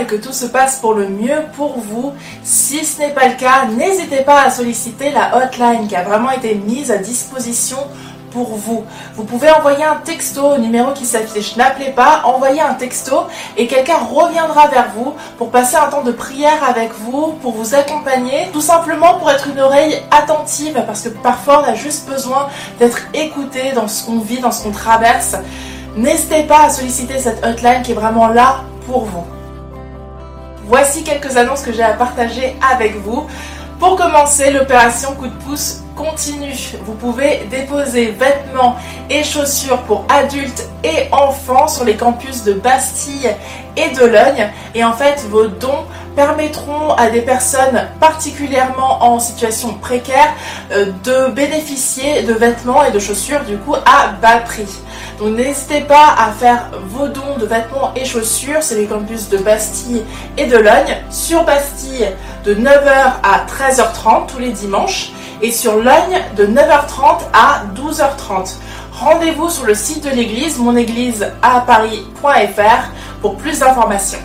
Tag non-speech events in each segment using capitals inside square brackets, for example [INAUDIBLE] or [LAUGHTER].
et que tout se passe pour le mieux pour vous. Si ce n'est pas le cas, n'hésitez pas à solliciter la hotline qui a vraiment été mise à disposition pour vous. Vous pouvez envoyer un texto au numéro qui s'affiche. N'appelez pas, envoyez un texto et quelqu'un reviendra vers vous pour passer un temps de prière avec vous, pour vous accompagner, tout simplement pour être une oreille attentive parce que parfois on a juste besoin d'être écouté dans ce qu'on vit, dans ce qu'on traverse. N'hésitez pas à solliciter cette hotline qui est vraiment là pour vous. Voici quelques annonces que j'ai à partager avec vous. Pour commencer, l'opération coup de pouce continue. Vous pouvez déposer vêtements et chaussures pour adultes et enfants sur les campus de Bastille et de Logne. Et en fait, vos dons permettront à des personnes particulièrement en situation précaire euh, de bénéficier de vêtements et de chaussures du coup à bas prix. Donc n'hésitez pas à faire vos dons de vêtements et chaussures, c'est les campus de Bastille et de Logne, sur Bastille de 9h à 13h30 tous les dimanches et sur Logne de 9h30 à 12h30. Rendez-vous sur le site de l'église, monéglise à paris.fr pour plus d'informations.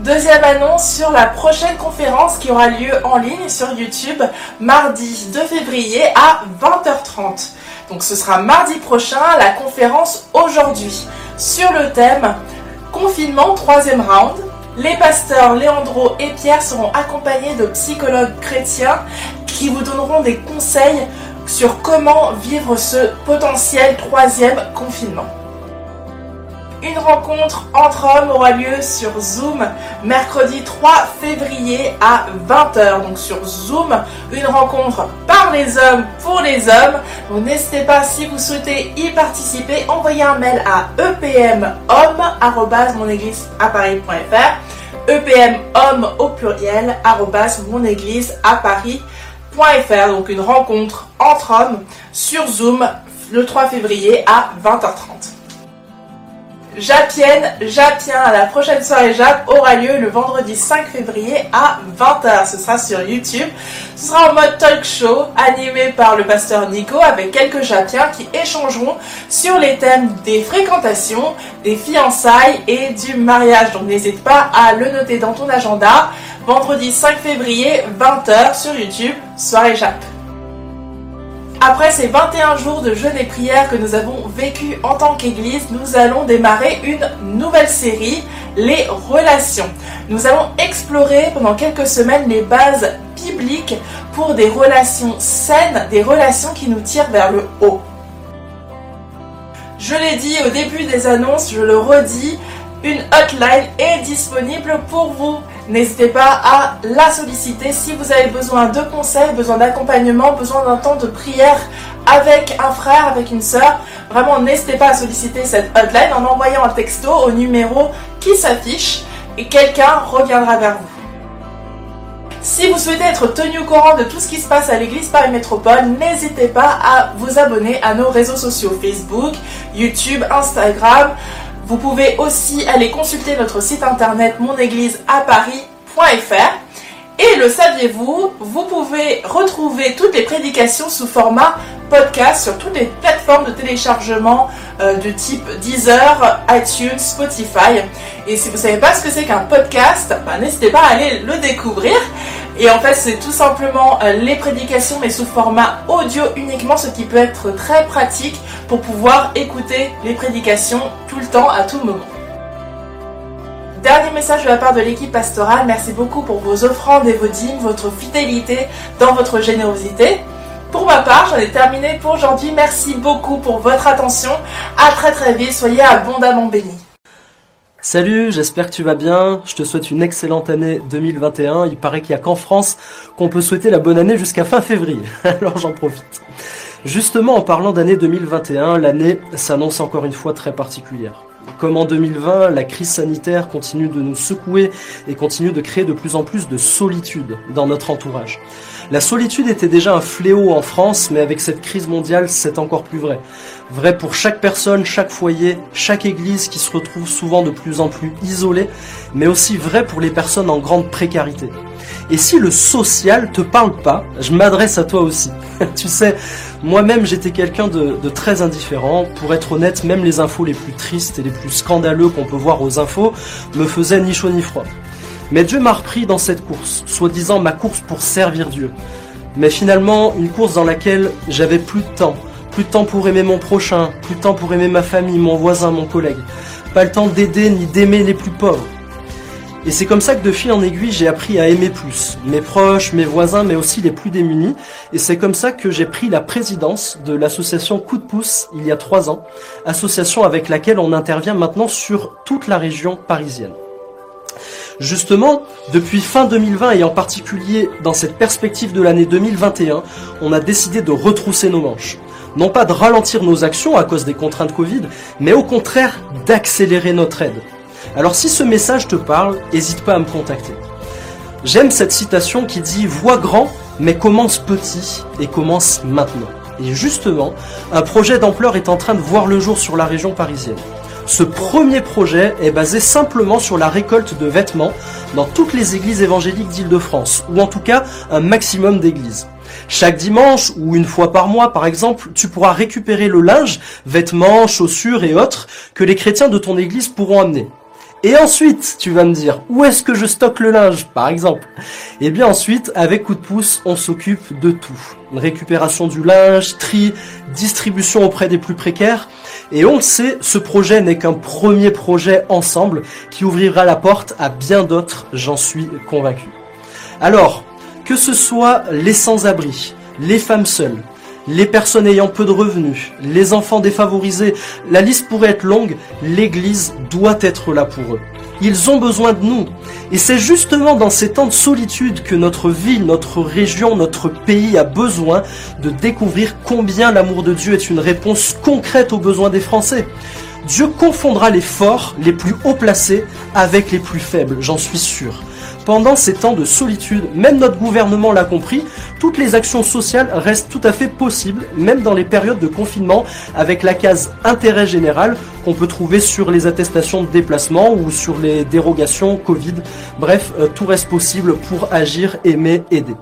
Deuxième annonce sur la prochaine conférence qui aura lieu en ligne sur YouTube mardi 2 février à 20h30. Donc ce sera mardi prochain la conférence aujourd'hui sur le thème confinement troisième round. Les pasteurs Léandro et Pierre seront accompagnés de psychologues chrétiens qui vous donneront des conseils sur comment vivre ce potentiel troisième confinement. Une rencontre entre hommes aura lieu sur Zoom mercredi 3 février à 20h. Donc sur Zoom, une rencontre par les hommes pour les hommes. Donc n'hésitez pas si vous souhaitez y participer, envoyez un mail à epmhomme@monégliseaparis.fr epmhomme au pluriel donc une rencontre entre hommes sur Zoom le 3 février à 20h30. Japienne, Japien, la prochaine soirée Jap aura lieu le vendredi 5 février à 20h. Ce sera sur YouTube. Ce sera en mode talk show animé par le pasteur Nico avec quelques Japiens qui échangeront sur les thèmes des fréquentations, des fiançailles et du mariage. Donc n'hésite pas à le noter dans ton agenda. Vendredi 5 février, 20h sur YouTube, soirée Jap. Après ces 21 jours de jeûne et prière que nous avons vécu en tant qu'Église, nous allons démarrer une nouvelle série, les relations. Nous allons explorer pendant quelques semaines les bases bibliques pour des relations saines, des relations qui nous tirent vers le haut. Je l'ai dit au début des annonces, je le redis, une hotline est disponible pour vous. N'hésitez pas à la solliciter si vous avez besoin de conseils, besoin d'accompagnement, besoin d'un temps de prière avec un frère, avec une sœur. Vraiment, n'hésitez pas à solliciter cette hotline en envoyant un texto au numéro qui s'affiche et quelqu'un reviendra vers vous. Si vous souhaitez être tenu au courant de tout ce qui se passe à l'église Paris Métropole, n'hésitez pas à vous abonner à nos réseaux sociaux Facebook, YouTube, Instagram. Vous pouvez aussi aller consulter notre site internet monégliseaparis.fr. Et le saviez-vous, vous pouvez retrouver toutes les prédications sous format podcast sur toutes les plateformes de téléchargement euh, de type Deezer, iTunes, Spotify. Et si vous ne savez pas ce que c'est qu'un podcast, bah, n'hésitez pas à aller le découvrir. Et en fait, c'est tout simplement euh, les prédications, mais sous format audio uniquement, ce qui peut être très pratique pour pouvoir écouter les prédications tout le temps, à tout moment. Dernier message de la part de l'équipe pastorale, merci beaucoup pour vos offrandes et vos dîmes, votre fidélité dans votre générosité. Pour ma part, j'en ai terminé pour aujourd'hui. Merci beaucoup pour votre attention. À très très vite. Soyez abondamment bénis. Salut, j'espère que tu vas bien. Je te souhaite une excellente année 2021. Il paraît qu'il n'y a qu'en France qu'on peut souhaiter la bonne année jusqu'à fin février. [LAUGHS] Alors j'en profite. Justement, en parlant d'année 2021, l'année s'annonce encore une fois très particulière. Comme en 2020, la crise sanitaire continue de nous secouer et continue de créer de plus en plus de solitude dans notre entourage. La solitude était déjà un fléau en France, mais avec cette crise mondiale, c'est encore plus vrai. Vrai pour chaque personne, chaque foyer, chaque église qui se retrouve souvent de plus en plus isolée, mais aussi vrai pour les personnes en grande précarité. Et si le social te parle pas, je m'adresse à toi aussi. [LAUGHS] tu sais, moi-même j'étais quelqu'un de, de, très indifférent. Pour être honnête, même les infos les plus tristes et les plus scandaleux qu'on peut voir aux infos me faisaient ni chaud ni froid. Mais Dieu m'a repris dans cette course, soi-disant ma course pour servir Dieu. Mais finalement, une course dans laquelle j'avais plus de temps. Plus de temps pour aimer mon prochain, plus de temps pour aimer ma famille, mon voisin, mon collègue. Pas le temps d'aider ni d'aimer les plus pauvres. Et c'est comme ça que de fil en aiguille, j'ai appris à aimer plus. Mes proches, mes voisins, mais aussi les plus démunis. Et c'est comme ça que j'ai pris la présidence de l'association Coup de pouce il y a trois ans. Association avec laquelle on intervient maintenant sur toute la région parisienne. Justement, depuis fin 2020 et en particulier dans cette perspective de l'année 2021, on a décidé de retrousser nos manches. Non pas de ralentir nos actions à cause des contraintes Covid, mais au contraire d'accélérer notre aide. Alors si ce message te parle, n'hésite pas à me contacter. J'aime cette citation qui dit Vois grand, mais commence petit et commence maintenant. Et justement, un projet d'ampleur est en train de voir le jour sur la région parisienne. Ce premier projet est basé simplement sur la récolte de vêtements dans toutes les églises évangéliques d'Île-de-France, ou en tout cas un maximum d'églises. Chaque dimanche ou une fois par mois, par exemple, tu pourras récupérer le linge, vêtements, chaussures et autres que les chrétiens de ton église pourront amener. Et ensuite, tu vas me dire, où est-ce que je stocke le linge, par exemple? Eh bien ensuite, avec coup de pouce, on s'occupe de tout. Récupération du linge, tri, distribution auprès des plus précaires. Et on le sait, ce projet n'est qu'un premier projet ensemble qui ouvrira la porte à bien d'autres, j'en suis convaincu. Alors, que ce soit les sans-abri, les femmes seules, les personnes ayant peu de revenus, les enfants défavorisés, la liste pourrait être longue, l'Église doit être là pour eux. Ils ont besoin de nous. Et c'est justement dans ces temps de solitude que notre ville, notre région, notre pays a besoin de découvrir combien l'amour de Dieu est une réponse concrète aux besoins des Français. Dieu confondra les forts, les plus haut placés, avec les plus faibles, j'en suis sûr. Pendant ces temps de solitude, même notre gouvernement l'a compris, toutes les actions sociales restent tout à fait possibles, même dans les périodes de confinement, avec la case intérêt général qu'on peut trouver sur les attestations de déplacement ou sur les dérogations Covid. Bref, euh, tout reste possible pour agir, aimer, aider.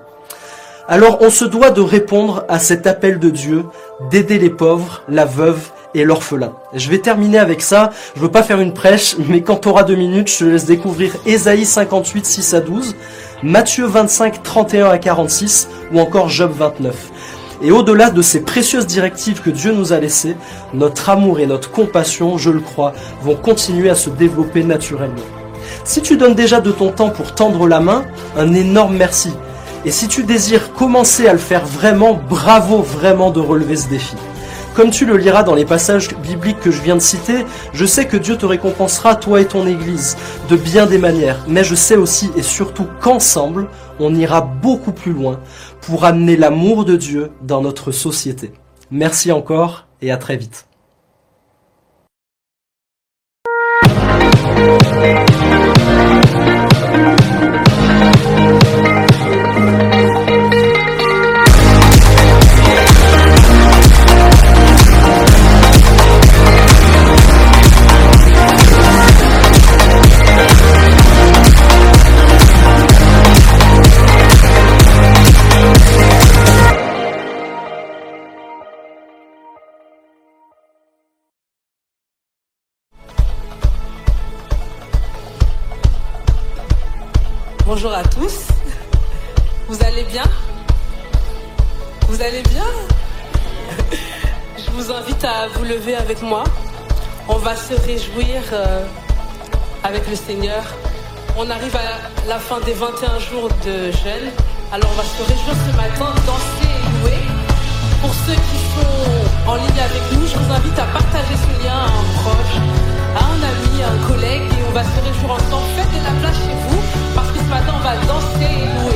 Alors on se doit de répondre à cet appel de Dieu, d'aider les pauvres, la veuve et l'orphelin. Je vais terminer avec ça. Je veux pas faire une prêche, [LAUGHS] mais quand tu auras deux minutes, je te laisse découvrir Ésaïe 58, 6 à 12, Matthieu 25, 31 à 46 ou encore Job 29. Et au-delà de ces précieuses directives que Dieu nous a laissées, notre amour et notre compassion, je le crois, vont continuer à se développer naturellement. Si tu donnes déjà de ton temps pour tendre la main, un énorme merci. Et si tu désires commencer à le faire vraiment, bravo vraiment de relever ce défi. Comme tu le liras dans les passages bibliques que je viens de citer, je sais que Dieu te récompensera, toi et ton Église, de bien des manières, mais je sais aussi et surtout qu'ensemble, on ira beaucoup plus loin pour amener l'amour de Dieu dans notre société. Merci encore et à très vite. Bonjour à tous. Vous allez bien? Vous allez bien? Je vous invite à vous lever avec moi. On va se réjouir euh, avec le Seigneur. On arrive à la fin des 21 jours de jeûne. Alors on va se réjouir ce matin, danser et louer. Pour ceux qui sont en ligne avec nous, je vous invite à partager ce lien à un proche, à un ami, à un collègue et on va se réjouir ensemble. Faites de la place chez vous matin on va danser.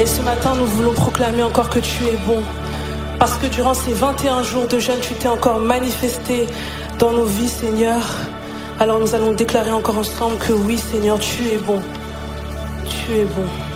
Et ce matin, nous voulons proclamer encore que tu es bon. Parce que durant ces 21 jours de jeûne, tu t'es encore manifesté dans nos vies, Seigneur. Alors nous allons déclarer encore ensemble que oui, Seigneur, tu es bon. Tu es bon.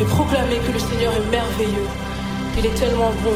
et proclamer que le Seigneur est merveilleux. Il est tellement bon.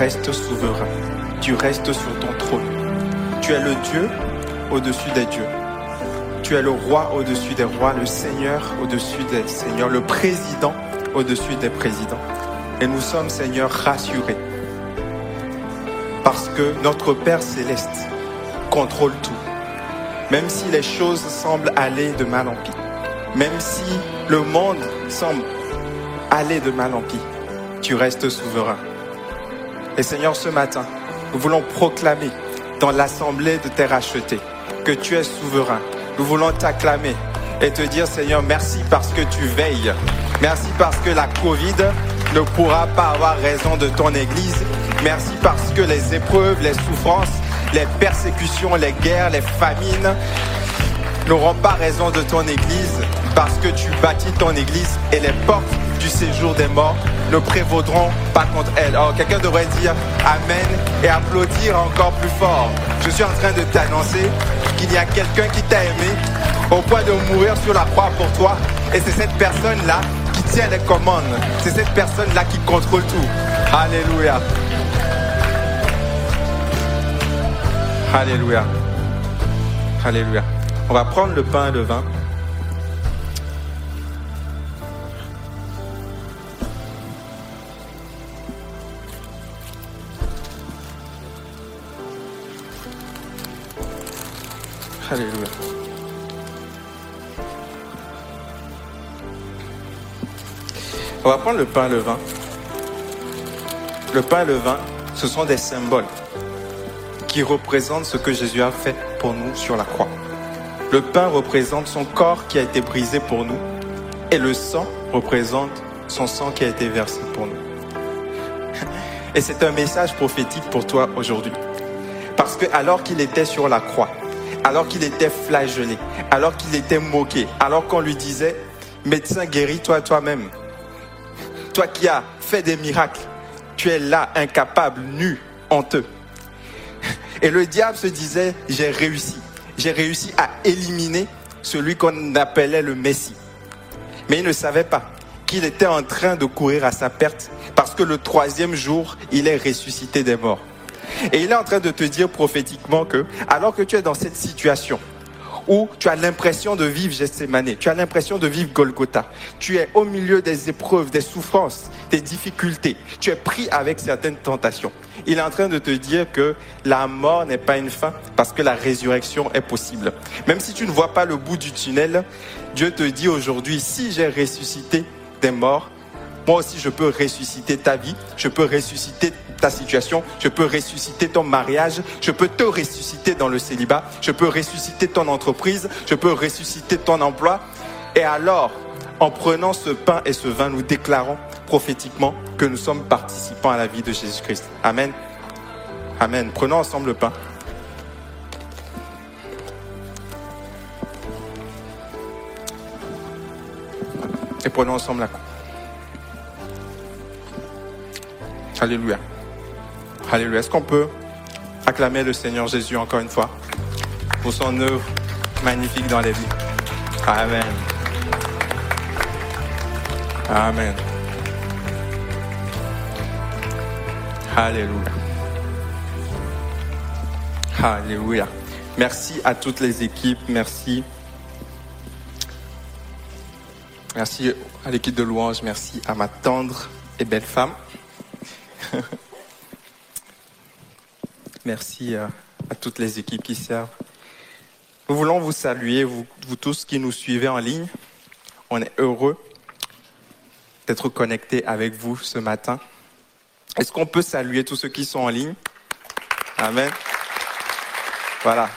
Restes souverain. Tu restes sur ton trône. Tu es le Dieu au-dessus des dieux. Tu es le roi au-dessus des rois, le Seigneur au-dessus des seigneurs, le président au-dessus des présidents. Et nous sommes, Seigneur, rassurés. Parce que notre Père céleste contrôle tout. Même si les choses semblent aller de mal en pis. Même si le monde semble aller de mal en pis. Tu restes souverain. Et Seigneur, ce matin, nous voulons proclamer dans l'assemblée de tes rachetés que tu es souverain. Nous voulons t'acclamer et te dire, Seigneur, merci parce que tu veilles. Merci parce que la Covid ne pourra pas avoir raison de ton Église. Merci parce que les épreuves, les souffrances, les persécutions, les guerres, les famines n'auront pas raison de ton Église parce que tu bâtis ton Église et les portes du séjour des morts ne prévaudront pas contre elle. Alors quelqu'un devrait dire Amen et applaudir encore plus fort. Je suis en train de t'annoncer qu'il y a quelqu'un qui t'a aimé au point de mourir sur la croix pour toi. Et c'est cette personne-là qui tient les commandes. C'est cette personne-là qui contrôle tout. Alléluia. Alléluia. Alléluia. On va prendre le pain et le vin. Alléluia. On va prendre le pain et le vin. Le pain et le vin, ce sont des symboles qui représentent ce que Jésus a fait pour nous sur la croix. Le pain représente son corps qui a été brisé pour nous et le sang représente son sang qui a été versé pour nous. Et c'est un message prophétique pour toi aujourd'hui. Parce que alors qu'il était sur la croix, alors qu'il était flagellé, alors qu'il était moqué, alors qu'on lui disait, médecin guéris-toi toi-même. Toi qui as fait des miracles, tu es là, incapable, nu, honteux. Et le diable se disait, j'ai réussi. J'ai réussi à éliminer celui qu'on appelait le Messie. Mais il ne savait pas qu'il était en train de courir à sa perte parce que le troisième jour, il est ressuscité des morts. Et il est en train de te dire prophétiquement que, alors que tu es dans cette situation, où tu as l'impression de vivre Gethsemane, tu as l'impression de vivre Golgotha, tu es au milieu des épreuves, des souffrances, des difficultés, tu es pris avec certaines tentations. Il est en train de te dire que la mort n'est pas une fin parce que la résurrection est possible. Même si tu ne vois pas le bout du tunnel, Dieu te dit aujourd'hui, si j'ai ressuscité des morts, moi aussi je peux ressusciter ta vie, je peux ressusciter ta situation, je peux ressusciter ton mariage, je peux te ressusciter dans le célibat, je peux ressusciter ton entreprise, je peux ressusciter ton emploi. Et alors, en prenant ce pain et ce vin, nous déclarons prophétiquement que nous sommes participants à la vie de Jésus-Christ. Amen. Amen. Prenons ensemble le pain. Et prenons ensemble la coupe. Alléluia. Alléluia. Est-ce qu'on peut acclamer le Seigneur Jésus encore une fois pour son œuvre magnifique dans les vies? Amen. Amen. Alléluia. Alléluia. Merci à toutes les équipes. Merci. Merci à l'équipe de louange. Merci à ma tendre et belle femme. [LAUGHS] Merci à, toutes les équipes qui servent. Nous voulons vous saluer, vous, vous tous qui nous suivez en ligne. On est heureux d'être connectés avec vous ce matin. Est-ce qu'on peut saluer tous ceux qui sont en ligne? Amen. Voilà.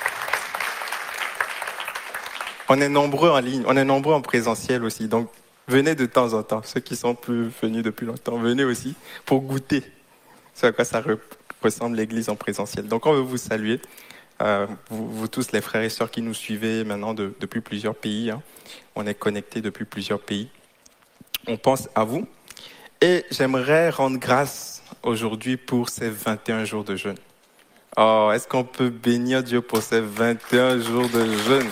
On est nombreux en ligne, on est nombreux en présentiel aussi. Donc, venez de temps en temps. Ceux qui sont plus venus depuis longtemps, venez aussi pour goûter ce à quoi ça ressemble l'église en présentiel. Donc, on veut vous saluer. Euh, vous, tous, les frères et sœurs qui nous suivez maintenant de, depuis plusieurs pays. Hein. On est connectés depuis plusieurs pays. On pense à vous. Et j'aimerais rendre grâce aujourd'hui pour ces 21 jours de jeûne. Oh, est-ce qu'on peut bénir Dieu pour ces 21 jours de jeûne?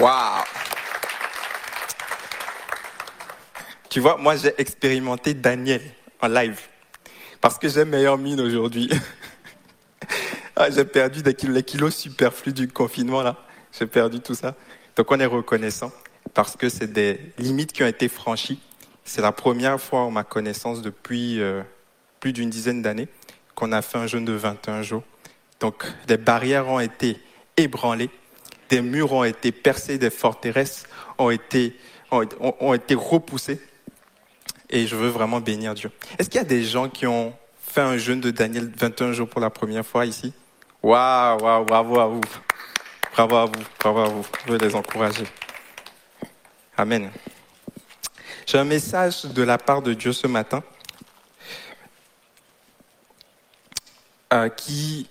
Waouh Tu vois, moi j'ai expérimenté Daniel en live parce que j'ai meilleure mine aujourd'hui. [LAUGHS] ah, j'ai perdu des kilos, les kilos superflus du confinement là. J'ai perdu tout ça. Donc on est reconnaissant parce que c'est des limites qui ont été franchies. C'est la première fois en ma connaissance depuis euh, plus d'une dizaine d'années qu'on a fait un jeûne de 21 jours. Donc des barrières ont été ébranlées, des murs ont été percés, des forteresses ont été, ont, ont été repoussées. Et je veux vraiment bénir Dieu. Est-ce qu'il y a des gens qui ont fait un jeûne de Daniel 21 jours pour la première fois ici? Waouh, waouh, bravo à vous. Bravo à vous, bravo à vous. Je veux les encourager. Amen. J'ai un message de la part de Dieu ce matin euh, qui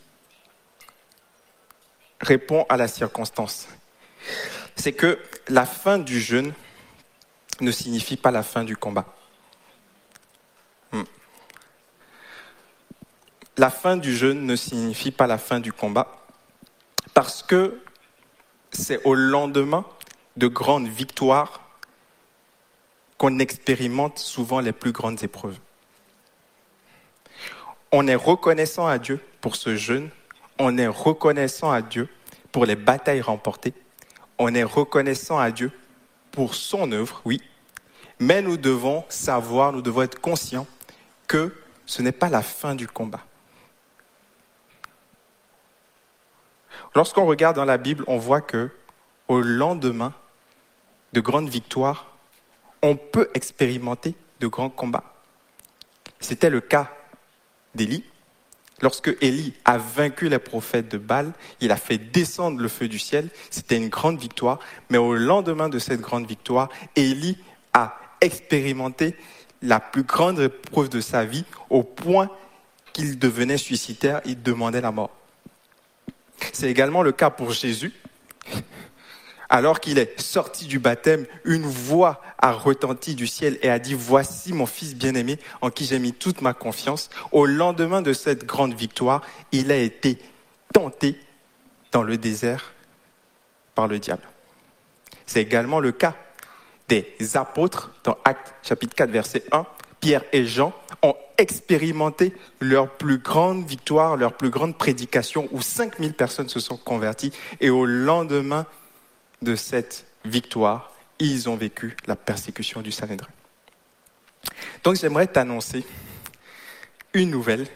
répond à la circonstance. C'est que la fin du jeûne ne signifie pas la fin du combat. La fin du jeûne ne signifie pas la fin du combat parce que c'est au lendemain de grandes victoires qu'on expérimente souvent les plus grandes épreuves. On est reconnaissant à Dieu pour ce jeûne, on est reconnaissant à Dieu pour les batailles remportées, on est reconnaissant à Dieu pour son œuvre, oui, mais nous devons savoir, nous devons être conscients que ce n'est pas la fin du combat. Lorsqu'on regarde dans la Bible, on voit que au lendemain de grandes victoires, on peut expérimenter de grands combats. C'était le cas d'Élie. Lorsque Élie a vaincu les prophètes de Baal, il a fait descendre le feu du ciel. C'était une grande victoire. Mais au lendemain de cette grande victoire, Élie a expérimenté la plus grande épreuve de sa vie au point qu'il devenait suicidaire, il demandait la mort. C'est également le cas pour Jésus. Alors qu'il est sorti du baptême, une voix a retenti du ciel et a dit, voici mon fils bien-aimé en qui j'ai mis toute ma confiance. Au lendemain de cette grande victoire, il a été tenté dans le désert par le diable. C'est également le cas des apôtres dans Actes chapitre 4 verset 1. Pierre et Jean ont expérimenté leur plus grande victoire, leur plus grande prédication où 5000 personnes se sont converties et au lendemain de cette victoire, ils ont vécu la persécution du Sanhédrin. Donc j'aimerais t'annoncer une nouvelle,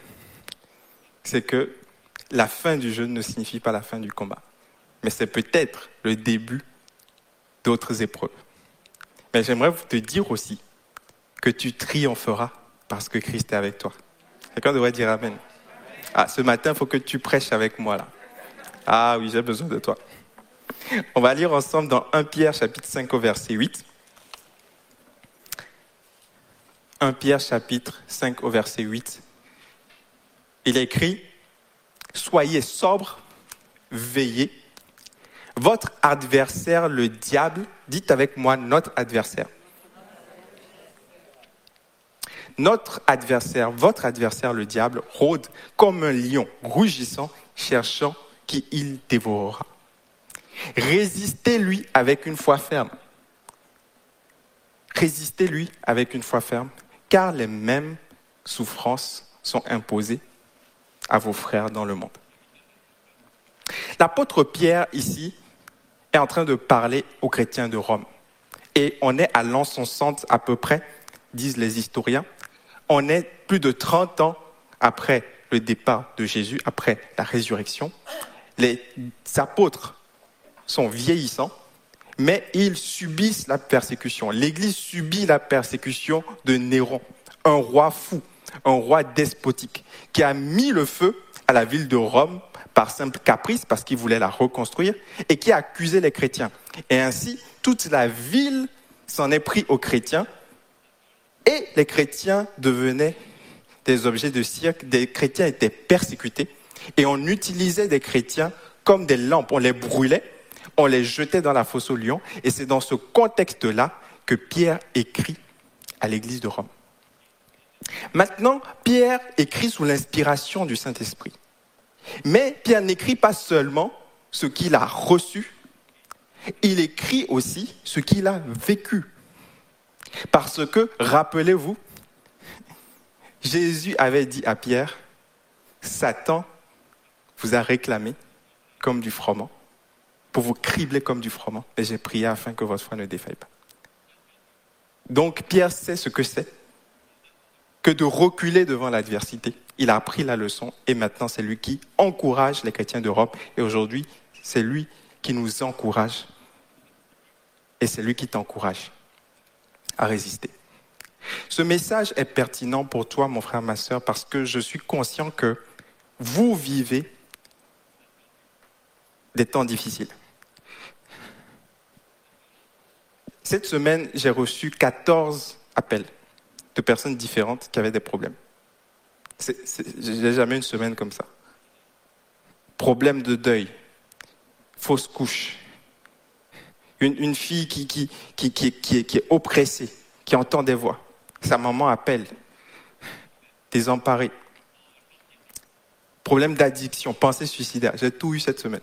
c'est que la fin du jeu ne signifie pas la fin du combat, mais c'est peut-être le début d'autres épreuves. Mais j'aimerais te dire aussi que tu triompheras parce que Christ est avec toi. Quelqu'un devrait dire Amen. Ah, ce matin, il faut que tu prêches avec moi là. Ah oui, j'ai besoin de toi. On va lire ensemble dans 1 Pierre chapitre 5 au verset 8. 1 Pierre chapitre 5 au verset 8. Il écrit, Soyez sobres, veillez. Votre adversaire, le diable, dites avec moi notre adversaire. Notre adversaire, votre adversaire, le diable, rôde comme un lion rugissant, cherchant qui il dévorera. Résistez-lui avec une foi ferme. Résistez-lui avec une foi ferme, car les mêmes souffrances sont imposées à vos frères dans le monde. L'apôtre Pierre, ici, est en train de parler aux chrétiens de Rome. Et on est à l'an 60 à peu près, disent les historiens. On est plus de 30 ans après le départ de Jésus, après la résurrection. Les apôtres sont vieillissants, mais ils subissent la persécution. L'Église subit la persécution de Néron, un roi fou, un roi despotique, qui a mis le feu à la ville de Rome par simple caprice, parce qu'il voulait la reconstruire, et qui a accusé les chrétiens. Et ainsi, toute la ville s'en est pris aux chrétiens, et les chrétiens devenaient des objets de cirque, des chrétiens étaient persécutés, et on utilisait des chrétiens comme des lampes, on les brûlait, on les jetait dans la fosse aux lions, et c'est dans ce contexte-là que Pierre écrit à l'église de Rome. Maintenant, Pierre écrit sous l'inspiration du Saint-Esprit. Mais Pierre n'écrit pas seulement ce qu'il a reçu, il écrit aussi ce qu'il a vécu. Parce que, rappelez-vous, Jésus avait dit à Pierre, Satan vous a réclamé comme du froment, pour vous cribler comme du froment, et j'ai prié afin que votre foi ne défaille pas. Donc Pierre sait ce que c'est que de reculer devant l'adversité. Il a appris la leçon et maintenant c'est lui qui encourage les chrétiens d'Europe et aujourd'hui c'est lui qui nous encourage et c'est lui qui t'encourage à résister. Ce message est pertinent pour toi, mon frère, ma soeur, parce que je suis conscient que vous vivez des temps difficiles. Cette semaine, j'ai reçu 14 appels de personnes différentes qui avaient des problèmes. J'ai jamais une semaine comme ça. Problème de deuil, fausse couche, une, fille qui, qui, qui, qui, est, oppressée, qui entend des voix. Sa maman appelle, désemparée. Problème d'addiction, pensée suicidaire. J'ai tout eu cette semaine.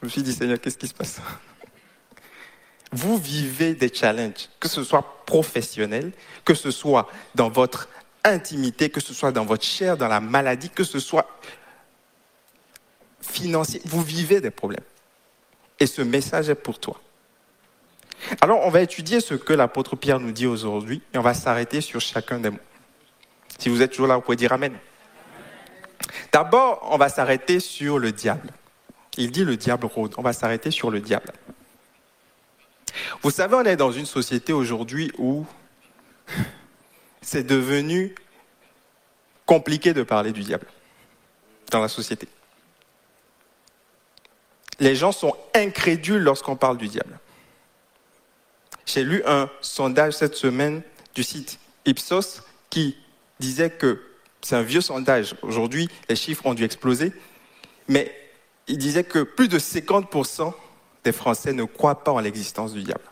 Je me suis dit, Seigneur, qu'est-ce qui se passe? [LAUGHS] Vous vivez des challenges, que ce soit professionnel, que ce soit dans votre intimité, que ce soit dans votre chair, dans la maladie, que ce soit financier. Vous vivez des problèmes. Et ce message est pour toi. Alors, on va étudier ce que l'apôtre Pierre nous dit aujourd'hui et on va s'arrêter sur chacun des mots. Si vous êtes toujours là, vous pouvez dire Amen. D'abord, on va s'arrêter sur le diable. Il dit le diable rôde. On va s'arrêter sur le diable. Vous savez, on est dans une société aujourd'hui où c'est devenu compliqué de parler du diable dans la société. Les gens sont incrédules lorsqu'on parle du diable. J'ai lu un sondage cette semaine du site Ipsos qui disait que c'est un vieux sondage. Aujourd'hui, les chiffres ont dû exploser. Mais il disait que plus de 50% des Français ne croient pas en l'existence du diable.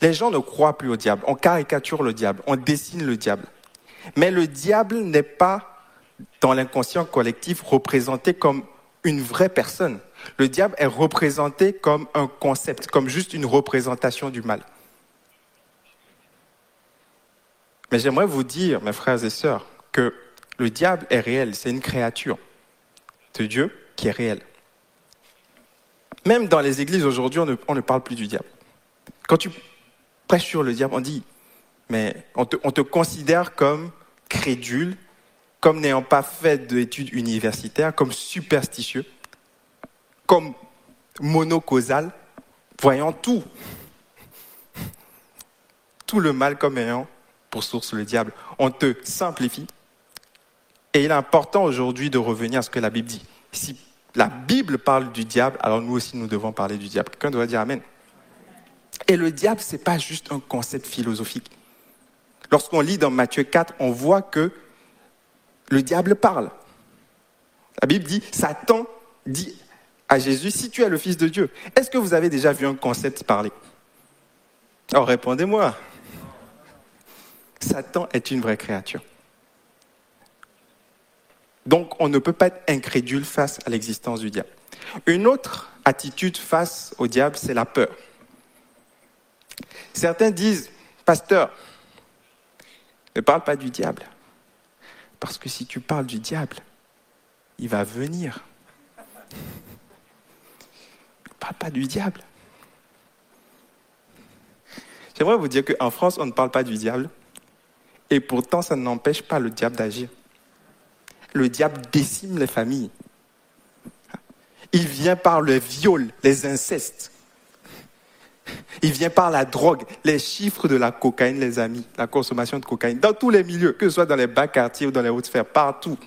Les gens ne croient plus au diable. On caricature le diable, on dessine le diable. Mais le diable n'est pas, dans l'inconscient collectif, représenté comme une vraie personne. Le diable est représenté comme un concept, comme juste une représentation du mal. Mais j'aimerais vous dire, mes frères et sœurs, que le diable est réel, c'est une créature de Dieu qui est réelle. Même dans les églises aujourd'hui, on, ne, parle plus du diable. Quand tu prêches sur le diable, on dit, mais on te considère comme crédule, comme n'ayant pas fait d'études universitaires, comme superstitieux comme monocausal, voyant tout. Tout le mal comme ayant pour source le diable. On te simplifie. Et il est important aujourd'hui de revenir à ce que la Bible dit. Si la Bible parle du diable, alors nous aussi nous devons parler du diable. Quelqu'un doit dire Amen. Et le diable, ce n'est pas juste un concept philosophique. Lorsqu'on lit dans Matthieu 4, on voit que le diable parle. La Bible dit, Satan dit à Jésus, si tu es le Fils de Dieu, est-ce que vous avez déjà vu un concept parler? Alors répondez-moi. Satan est une vraie créature. Donc on ne peut pas être incrédule face à l'existence du diable. Une autre attitude face au diable, c'est la peur. Certains disent, pasteur, ne parle pas du diable. Parce que si tu parles du diable, il va venir parle pas du diable. J'aimerais vous dire qu'en France, on ne parle pas du diable. Et pourtant, ça n'empêche pas le diable d'agir. Le diable décime les familles. Il vient par le viol, les incestes. Il vient par la drogue, les chiffres de la cocaïne, les amis, la consommation de cocaïne, dans tous les milieux, que ce soit dans les bas quartiers ou dans les hautes sphères, partout.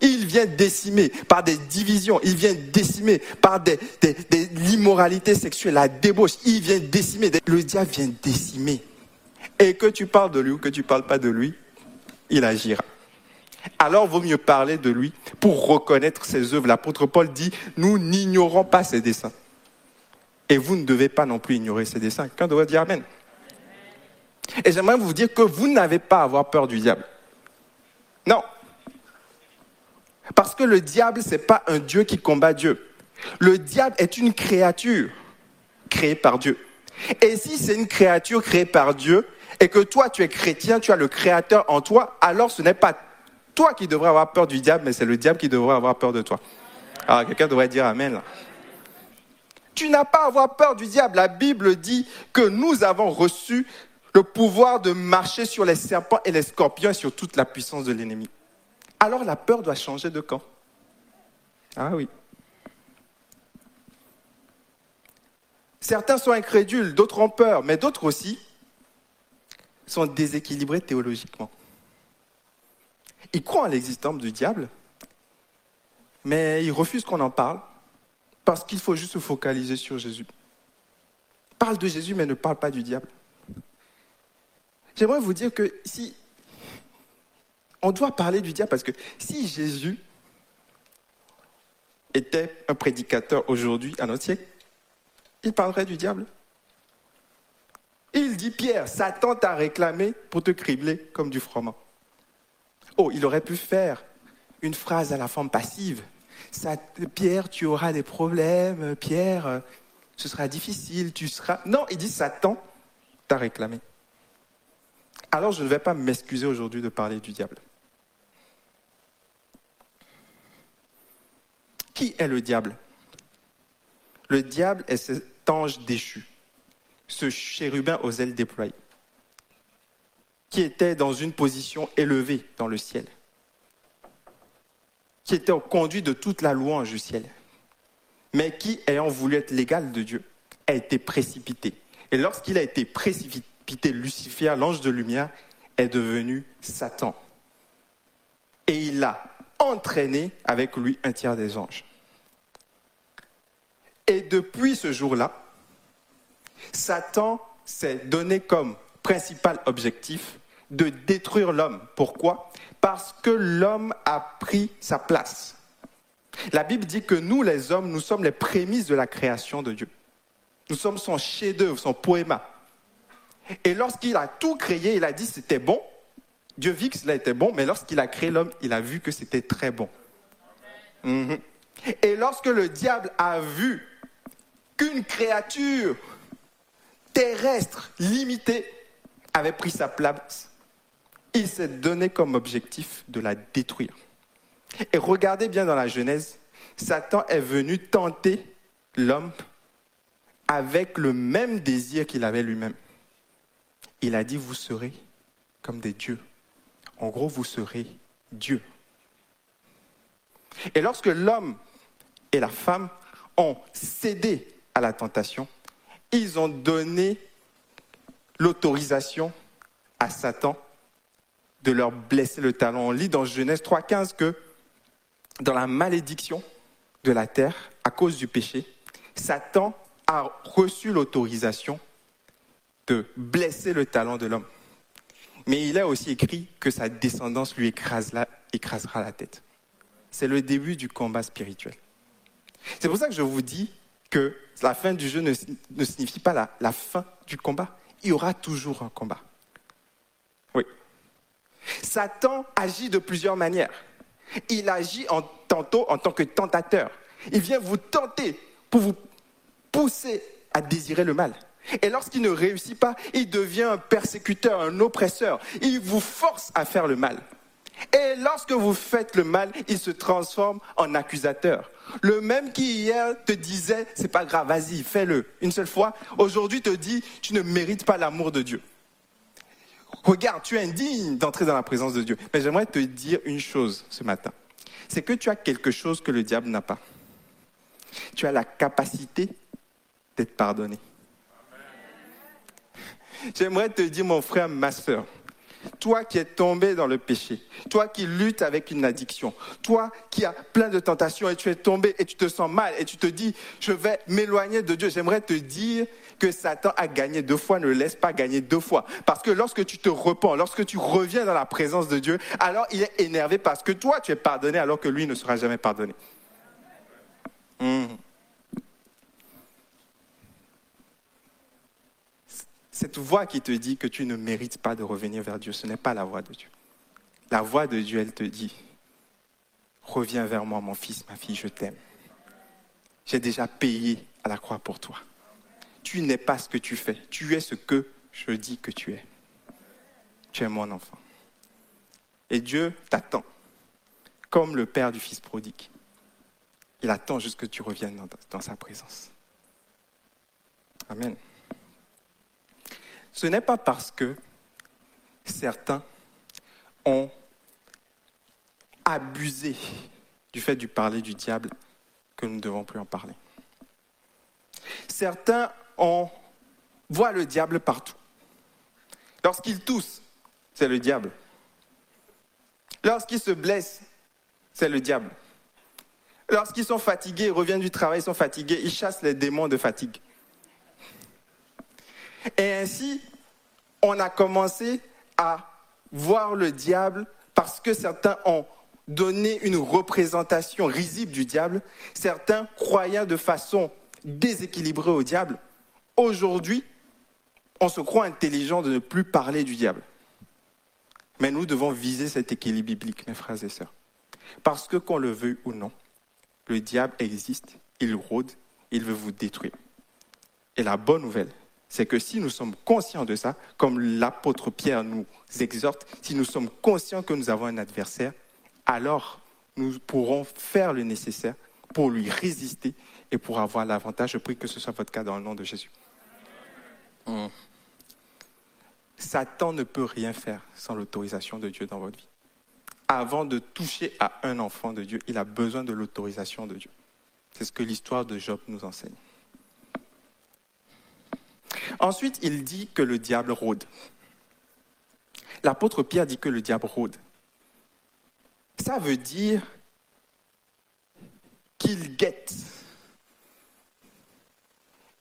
Il vient décimer par des divisions, il vient décimer par des, l'immoralité sexuelle, la débauche, il vient décimer. Le diable vient décimer. Et que tu parles de lui ou que tu ne parles pas de lui, il agira. Alors vaut mieux parler de lui pour reconnaître ses œuvres. L'apôtre Paul dit, nous n'ignorons pas ses desseins. Et vous ne devez pas non plus ignorer ses desseins. Qu'un doit dire Amen. Et j'aimerais vous dire que vous n'avez pas à avoir peur du diable. Non, parce que le diable, ce n'est pas un Dieu qui combat Dieu. Le diable est une créature créée par Dieu. Et si c'est une créature créée par Dieu, et que toi tu es chrétien, tu as le créateur en toi, alors ce n'est pas toi qui devrais avoir peur du diable, mais c'est le diable qui devrait avoir peur de toi. Alors quelqu'un devrait dire Amen. Tu n'as pas à avoir peur du diable. La Bible dit que nous avons reçu le pouvoir de marcher sur les serpents et les scorpions et sur toute la puissance de l'ennemi. Alors la peur doit changer de camp. Ah oui. Certains sont incrédules, d'autres ont peur, mais d'autres aussi sont déséquilibrés théologiquement. Ils croient en l'existence du diable, mais ils refusent qu'on en parle parce qu'il faut juste se focaliser sur Jésus. Parle de Jésus, mais ne parle pas du diable. J'aimerais vous dire que si on doit parler du diable, parce que si Jésus était un prédicateur aujourd'hui à notre siècle, il parlerait du diable. Il dit, Pierre, Satan t'a réclamé pour te cribler comme du froment. Oh, il aurait pu faire une phrase à la forme passive. Pierre, tu auras des problèmes, Pierre, ce sera difficile, tu seras... Non, il dit, Satan t'a réclamé. Alors je ne vais pas m'excuser aujourd'hui de parler du diable. Qui est le diable? Le diable est cet ange déchu, ce chérubin aux ailes déployées, qui était dans une position élevée dans le ciel, qui était au conduit de toute la louange du ciel, mais qui, ayant voulu être l'égal de Dieu, a été précipité. Et lorsqu'il a été précipité, Lucifer, l'ange de lumière, est devenu Satan. Et il a entraîné avec lui un tiers des anges. Et depuis ce jour-là, Satan s'est donné comme principal objectif de détruire l'homme. Pourquoi? Parce que l'homme a pris sa place. La Bible dit que nous, les hommes, nous sommes les prémices de la création de Dieu. Nous sommes son chef-d'œuvre, son poéma. Et lorsqu'il a tout créé, il a dit c'était bon. Dieu vit que cela était bon, mais lorsqu'il a créé l'homme, il a vu que c'était très bon. Mhm. Et lorsque le diable a vu qu'une créature terrestre limitée avait pris sa place, il s'est donné comme objectif de la détruire. Et regardez bien dans la Genèse, Satan est venu tenter l'homme avec le même désir qu'il avait lui-même. Il a dit, vous serez comme des dieux. En gros, vous serez Dieu. Et lorsque l'homme et la femme ont cédé la tentation, ils ont donné l'autorisation à Satan de leur blesser le talon. On lit dans Genèse 3.15 que dans la malédiction de la terre, à cause du péché, Satan a reçu l'autorisation de blesser le talon de l'homme. Mais il a aussi écrit que sa descendance lui écrasera la tête. C'est le début du combat spirituel. C'est pour ça que je vous dis que la fin du jeu ne, signifie pas la, fin du combat. Il y aura toujours un combat. Oui. Satan agit de plusieurs manières. Il agit tantôt en tant que tentateur. Il vient vous tenter pour vous pousser à désirer le mal. Et lorsqu'il ne réussit pas, il devient un persécuteur, un oppresseur. Il vous force à faire le mal. Et lorsque vous faites le mal, il se transforme en accusateur. Le même qui hier te disait, c'est pas grave, vas-y, fais-le une seule fois, aujourd'hui te dit, tu ne mérites pas l'amour de Dieu. Regarde, tu es indigne d'entrer dans la présence de Dieu. Mais j'aimerais te dire une chose ce matin. C'est que tu as quelque chose que le diable n'a pas. Tu as la capacité d'être pardonné. J'aimerais te dire, mon frère, ma soeur, toi qui es tombé dans le péché, toi qui luttes avec une addiction, toi qui as plein de tentations et tu es tombé et tu te sens mal et tu te dis, je vais m'éloigner de Dieu, j'aimerais te dire que Satan a gagné deux fois, ne laisse pas gagner deux fois. Parce que lorsque tu te repens, lorsque tu reviens dans la présence de Dieu, alors il est énervé parce que toi tu es pardonné alors que lui ne sera jamais pardonné. Hmm. Cette voix qui te dit que tu ne mérites pas de revenir vers Dieu, ce n'est pas la voix de Dieu. La voix de Dieu, elle te dit, reviens vers moi, mon fils, ma fille, je t'aime. j'ai déjà payé à la croix pour toi. Tu n'es pas ce que tu fais, tu es ce que je dis que tu es. Tu es mon enfant. Et Dieu t'attend, comme le Père du Fils prodigue. Il attend juste que tu reviennes dans, dans sa présence. Amen. Ce n'est pas parce que certains ont abusé du fait du parler du diable que nous ne devons plus en parler. Certains voient le diable partout. Lorsqu'ils toussent, c'est le diable. Lorsqu'ils se blessent, c'est le diable. Lorsqu'ils sont fatigués, reviennent du travail, ils sont fatigués, ils chassent les démons de fatigue. Et ainsi, on a commencé à voir le diable parce que certains ont donné une représentation risible du diable, certains croyaient de façon déséquilibrée au diable. Aujourd'hui, on se croit intelligent de ne plus parler du diable. Mais nous devons viser cet équilibre biblique, mes frères et sœurs. Parce que qu'on le veuille ou non, le diable existe, il rôde, il veut vous détruire. Et la bonne nouvelle, c'est que si nous sommes conscients de ça, comme l'apôtre Pierre nous exhorte, si nous sommes conscients que nous avons un adversaire, alors nous pourrons faire le nécessaire pour lui résister et pour avoir l'avantage. Je prie que ce soit votre cas dans le nom de Jésus. Hmm. Satan ne peut rien faire sans l'autorisation de Dieu dans votre vie. Avant de toucher à un enfant de Dieu, il a besoin de l'autorisation de Dieu. C'est ce que l'histoire de Job nous enseigne. Ensuite, il dit que le diable rôde. L'apôtre Pierre dit que le diable rôde. Ça veut dire qu'il guette,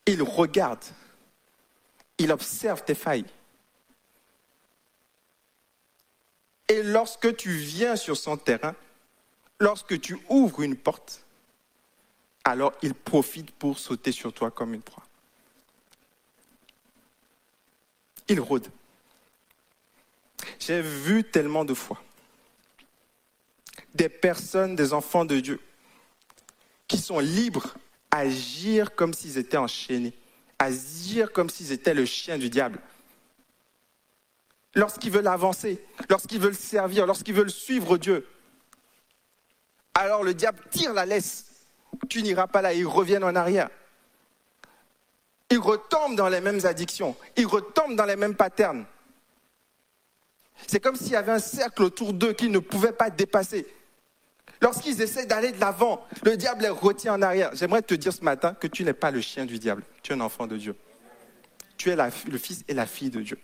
il regarde, il observe tes failles. Et lorsque tu viens sur son terrain, lorsque tu ouvres une porte, alors il profite pour sauter sur toi comme une proie. Il rôde. J'ai vu tellement de fois des personnes, des enfants de Dieu, qui sont libres à agir comme s'ils étaient enchaînés, à agir comme s'ils étaient le chien du diable. Lorsqu'ils veulent avancer, lorsqu'ils veulent servir, lorsqu'ils veulent suivre Dieu, alors le diable tire la laisse. Tu n'iras pas là, ils reviennent en arrière. Ils retombent dans les mêmes addictions, ils retombent dans les mêmes patterns. C'est comme s'il y avait un cercle autour d'eux qu'ils ne pouvaient pas dépasser. Lorsqu'ils essaient d'aller de l'avant, le diable les retient en arrière. J'aimerais te dire ce matin que tu n'es pas le chien du diable, tu es un enfant de Dieu. Tu es le fils et la fille de Dieu.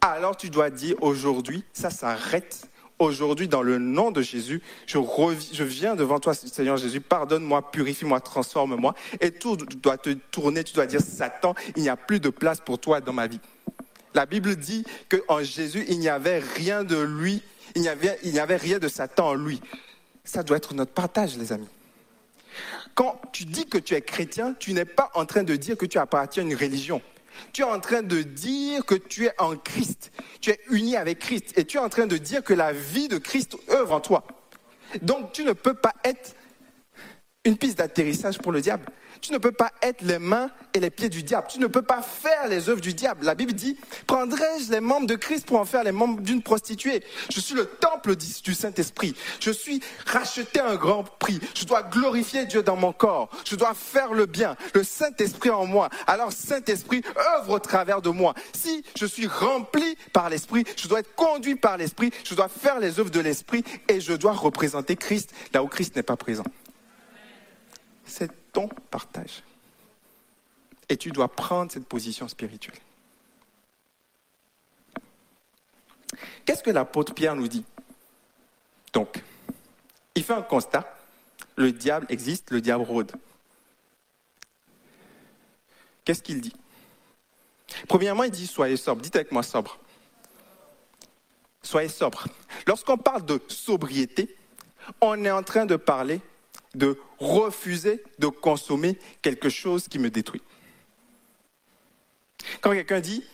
Alors tu dois dire aujourd'hui, ça s'arrête. Aujourd'hui, dans le nom de Jésus, je, viens devant toi, Seigneur Jésus, pardonne-moi, purifie-moi, transforme-moi. Et tout doit te tourner, tu dois dire, Satan, il n'y a plus de place pour toi dans ma vie. La Bible dit qu'en Jésus, il n'y avait rien de lui il n'y avait, rien de Satan en lui. Ça doit être notre partage, les amis. Quand tu dis que tu es chrétien, tu n'es pas en train de dire que tu appartiens à une religion. Tu es en train de dire que tu es en Christ. Tu es uni avec Christ. Et tu es en train de dire que la vie de Christ œuvre en toi. Donc tu ne peux pas être une piste d'atterrissage pour le diable. Tu ne peux pas être les mains et les pieds du diable. Tu ne peux pas faire les œuvres du diable. La Bible dit, prendrai-je les membres de Christ pour en faire les membres d'une prostituée? Je suis le temple du Saint-Esprit. Je suis racheté à un grand prix. Je dois glorifier Dieu dans mon corps. Je dois faire le bien. Le Saint-Esprit en moi. Alors Saint-Esprit œuvre au travers de moi. Si je suis rempli par l'Esprit, je dois être conduit par l'Esprit. Je dois faire les œuvres de l'Esprit et je dois représenter Christ là où Christ n'est pas présent. C'est ton partage. Et tu dois prendre cette position spirituelle. Qu'est-ce que l'apôtre Pierre nous dit? Donc, il fait un constat. Le diable existe, le diable rôde. Qu'est-ce qu'il dit? Premièrement, il dit soyez sobre. Dites avec moi sobre. Soyez sobre. Lorsqu'on parle de sobriété, on est en train de parler de refuser de consommer quelque chose qui me détruit. Quand quelqu'un dit,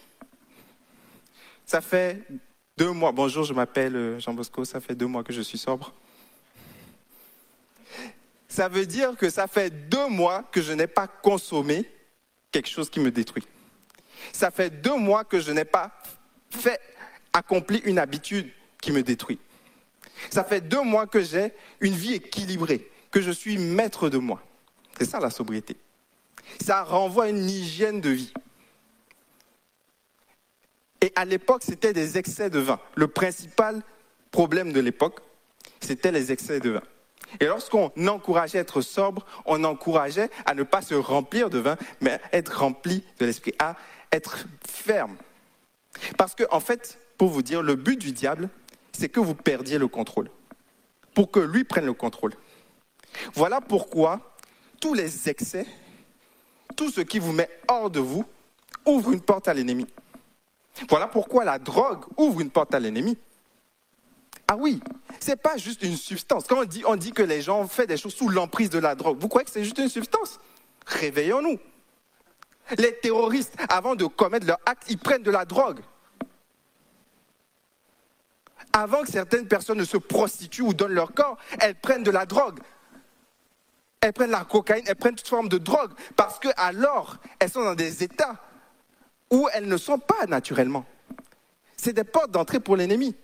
ça fait deux mois, bonjour, je m'appelle Jean Bosco, ça fait deux mois que je suis sobre. Ça veut dire que ça fait deux mois que je n'ai pas consommé quelque chose qui me détruit. Ça fait deux mois que je n'ai pas fait, accompli une habitude qui me détruit. Ça fait deux mois que j'ai une vie équilibrée, que je suis maître de moi. C'est ça la sobriété. Ça renvoie à une hygiène de vie. Et à l'époque, c'était des excès de vin. Le principal problème de l'époque, c'était les excès de vin. Et lorsqu'on encourageait à être sobre, on encourageait à ne pas se remplir de vin, mais à être rempli de l'esprit, à être ferme. Parce que, en fait, pour vous dire, le but du diable, c'est que vous perdiez le contrôle. Pour que lui prenne le contrôle. Voilà pourquoi tous les excès, tout ce qui vous met hors de vous, ouvre une porte à l'ennemi. Voilà pourquoi la drogue ouvre une porte à l'ennemi. Ah oui, c'est pas juste une substance. Quand on dit, que les gens font des choses sous l'emprise de la drogue, vous croyez que c'est juste une substance? Réveillons-nous. Les terroristes, avant de commettre leur acte, ils prennent de la drogue. Avant que certaines personnes ne se prostituent ou donnent leur corps, elles prennent de la drogue. Elles prennent la cocaïne, elles prennent toute forme de drogue, parce que alors elles sont dans des états où elles ne sont pas naturellement. C'est des portes d'entrée pour l'ennemi.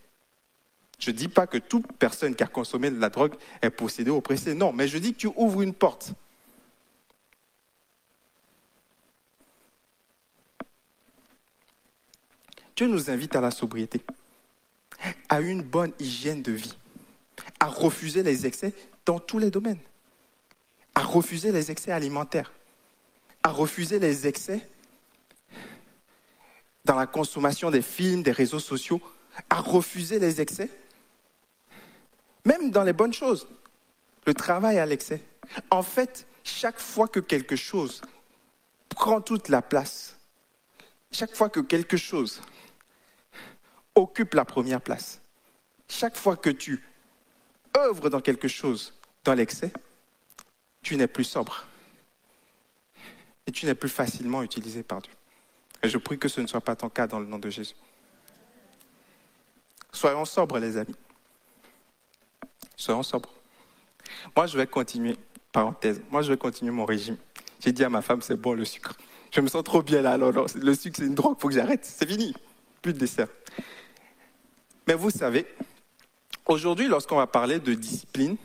Je ne dis pas que toute personne qui a consommé de la drogue est possédée ou oppressée, non, mais je dis que tu ouvres une porte. Dieu nous invite à la sobriété, à une bonne hygiène de vie, à refuser les excès dans tous les domaines, à refuser les excès alimentaires, à refuser les excès dans la consommation des films, des réseaux sociaux, à refuser les excès, même dans les bonnes choses, le travail à l'excès. En fait, chaque fois que quelque chose prend toute la place, chaque fois que quelque chose occupe la première place, chaque fois que tu œuvres dans quelque chose dans l'excès, tu n'es plus sobre. Et tu n'es plus facilement utilisé par Dieu. Et je prie que ce ne soit pas ton cas dans le nom de Jésus. Soyons sobres, les amis. Soyons sobres. Moi, je vais continuer, parenthèse, moi, je vais continuer mon régime. J'ai dit à ma femme, c'est bon le sucre. Je me sens trop bien là. Le sucre, c'est une drogue, il faut que j'arrête. C'est fini. Plus de dessert. Mais vous savez, aujourd'hui, lorsqu'on va parler de discipline,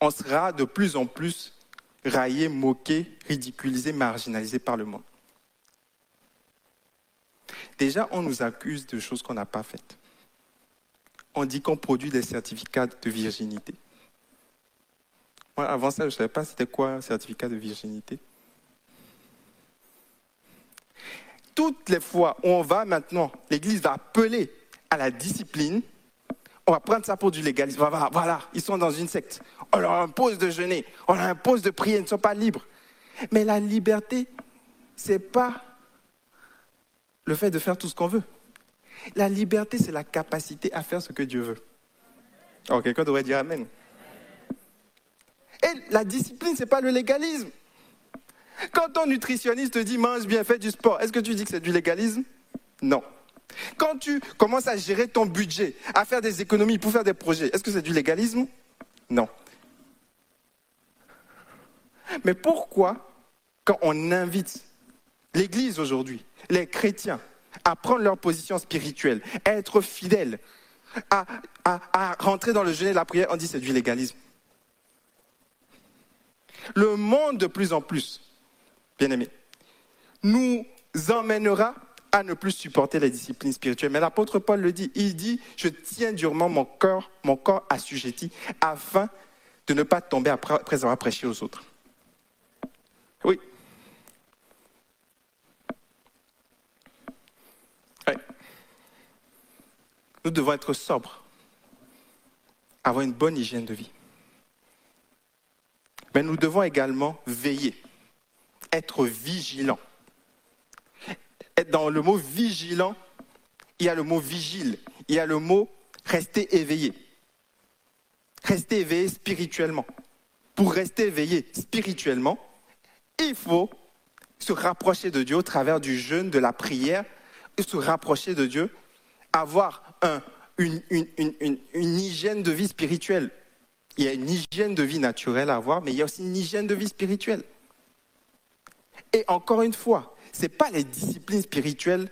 on sera de plus en plus raillé, moqué, ridiculisé, marginalisé par le monde. Déjà, on nous accuse de choses qu'on n'a pas faites. On dit qu'on produit des certificats de virginité. Moi, avant ça, je ne savais pas c'était quoi un certificat de virginité. Toutes les fois où on va maintenant, l'Église va appeler à la discipline, on va prendre ça pour du légalisme. Voilà, ils sont dans une secte. On leur impose de jeûner, on leur impose de prier, ils ne sont pas libres. Mais la liberté, ce n'est pas le fait de faire tout ce qu'on veut. La liberté, c'est la capacité à faire ce que Dieu veut. Oh, quelqu'un devrait dire Amen. Et la discipline, ce n'est pas le légalisme. Quand ton nutritionniste te dit mange bien, fais du sport, est-ce que tu dis que c'est du légalisme? Non. Quand tu commences à gérer ton budget, à faire des économies pour faire des projets, est-ce que c'est du légalisme? Non. Mais pourquoi, quand on invite l'Église aujourd'hui, les chrétiens, à prendre leur position spirituelle, à être fidèles, à, rentrer dans le jeûne et la prière, on dit c'est du légalisme? Le monde de plus en plus, bien aimé, nous emmènera à ne plus supporter les disciplines spirituelles. Mais l'apôtre Paul le dit, il dit, je tiens durement mon corps, mon corps assujetti, afin de ne pas tomber après avoir prêché aux autres. Oui. Nous devons être sobres, avoir une bonne hygiène de vie. Mais nous devons également veiller, être vigilants dans le mot vigilant, il y a le mot vigile, il y a le mot rester éveillé. Rester éveillé spirituellement. Pour rester éveillé spirituellement, il faut se rapprocher de Dieu au travers du jeûne, de la prière, se rapprocher de Dieu, avoir une hygiène de vie spirituelle. Il y a une hygiène de vie naturelle à avoir, mais il y a aussi une hygiène de vie spirituelle. Et encore une fois, ce n'est pas les disciplines spirituelles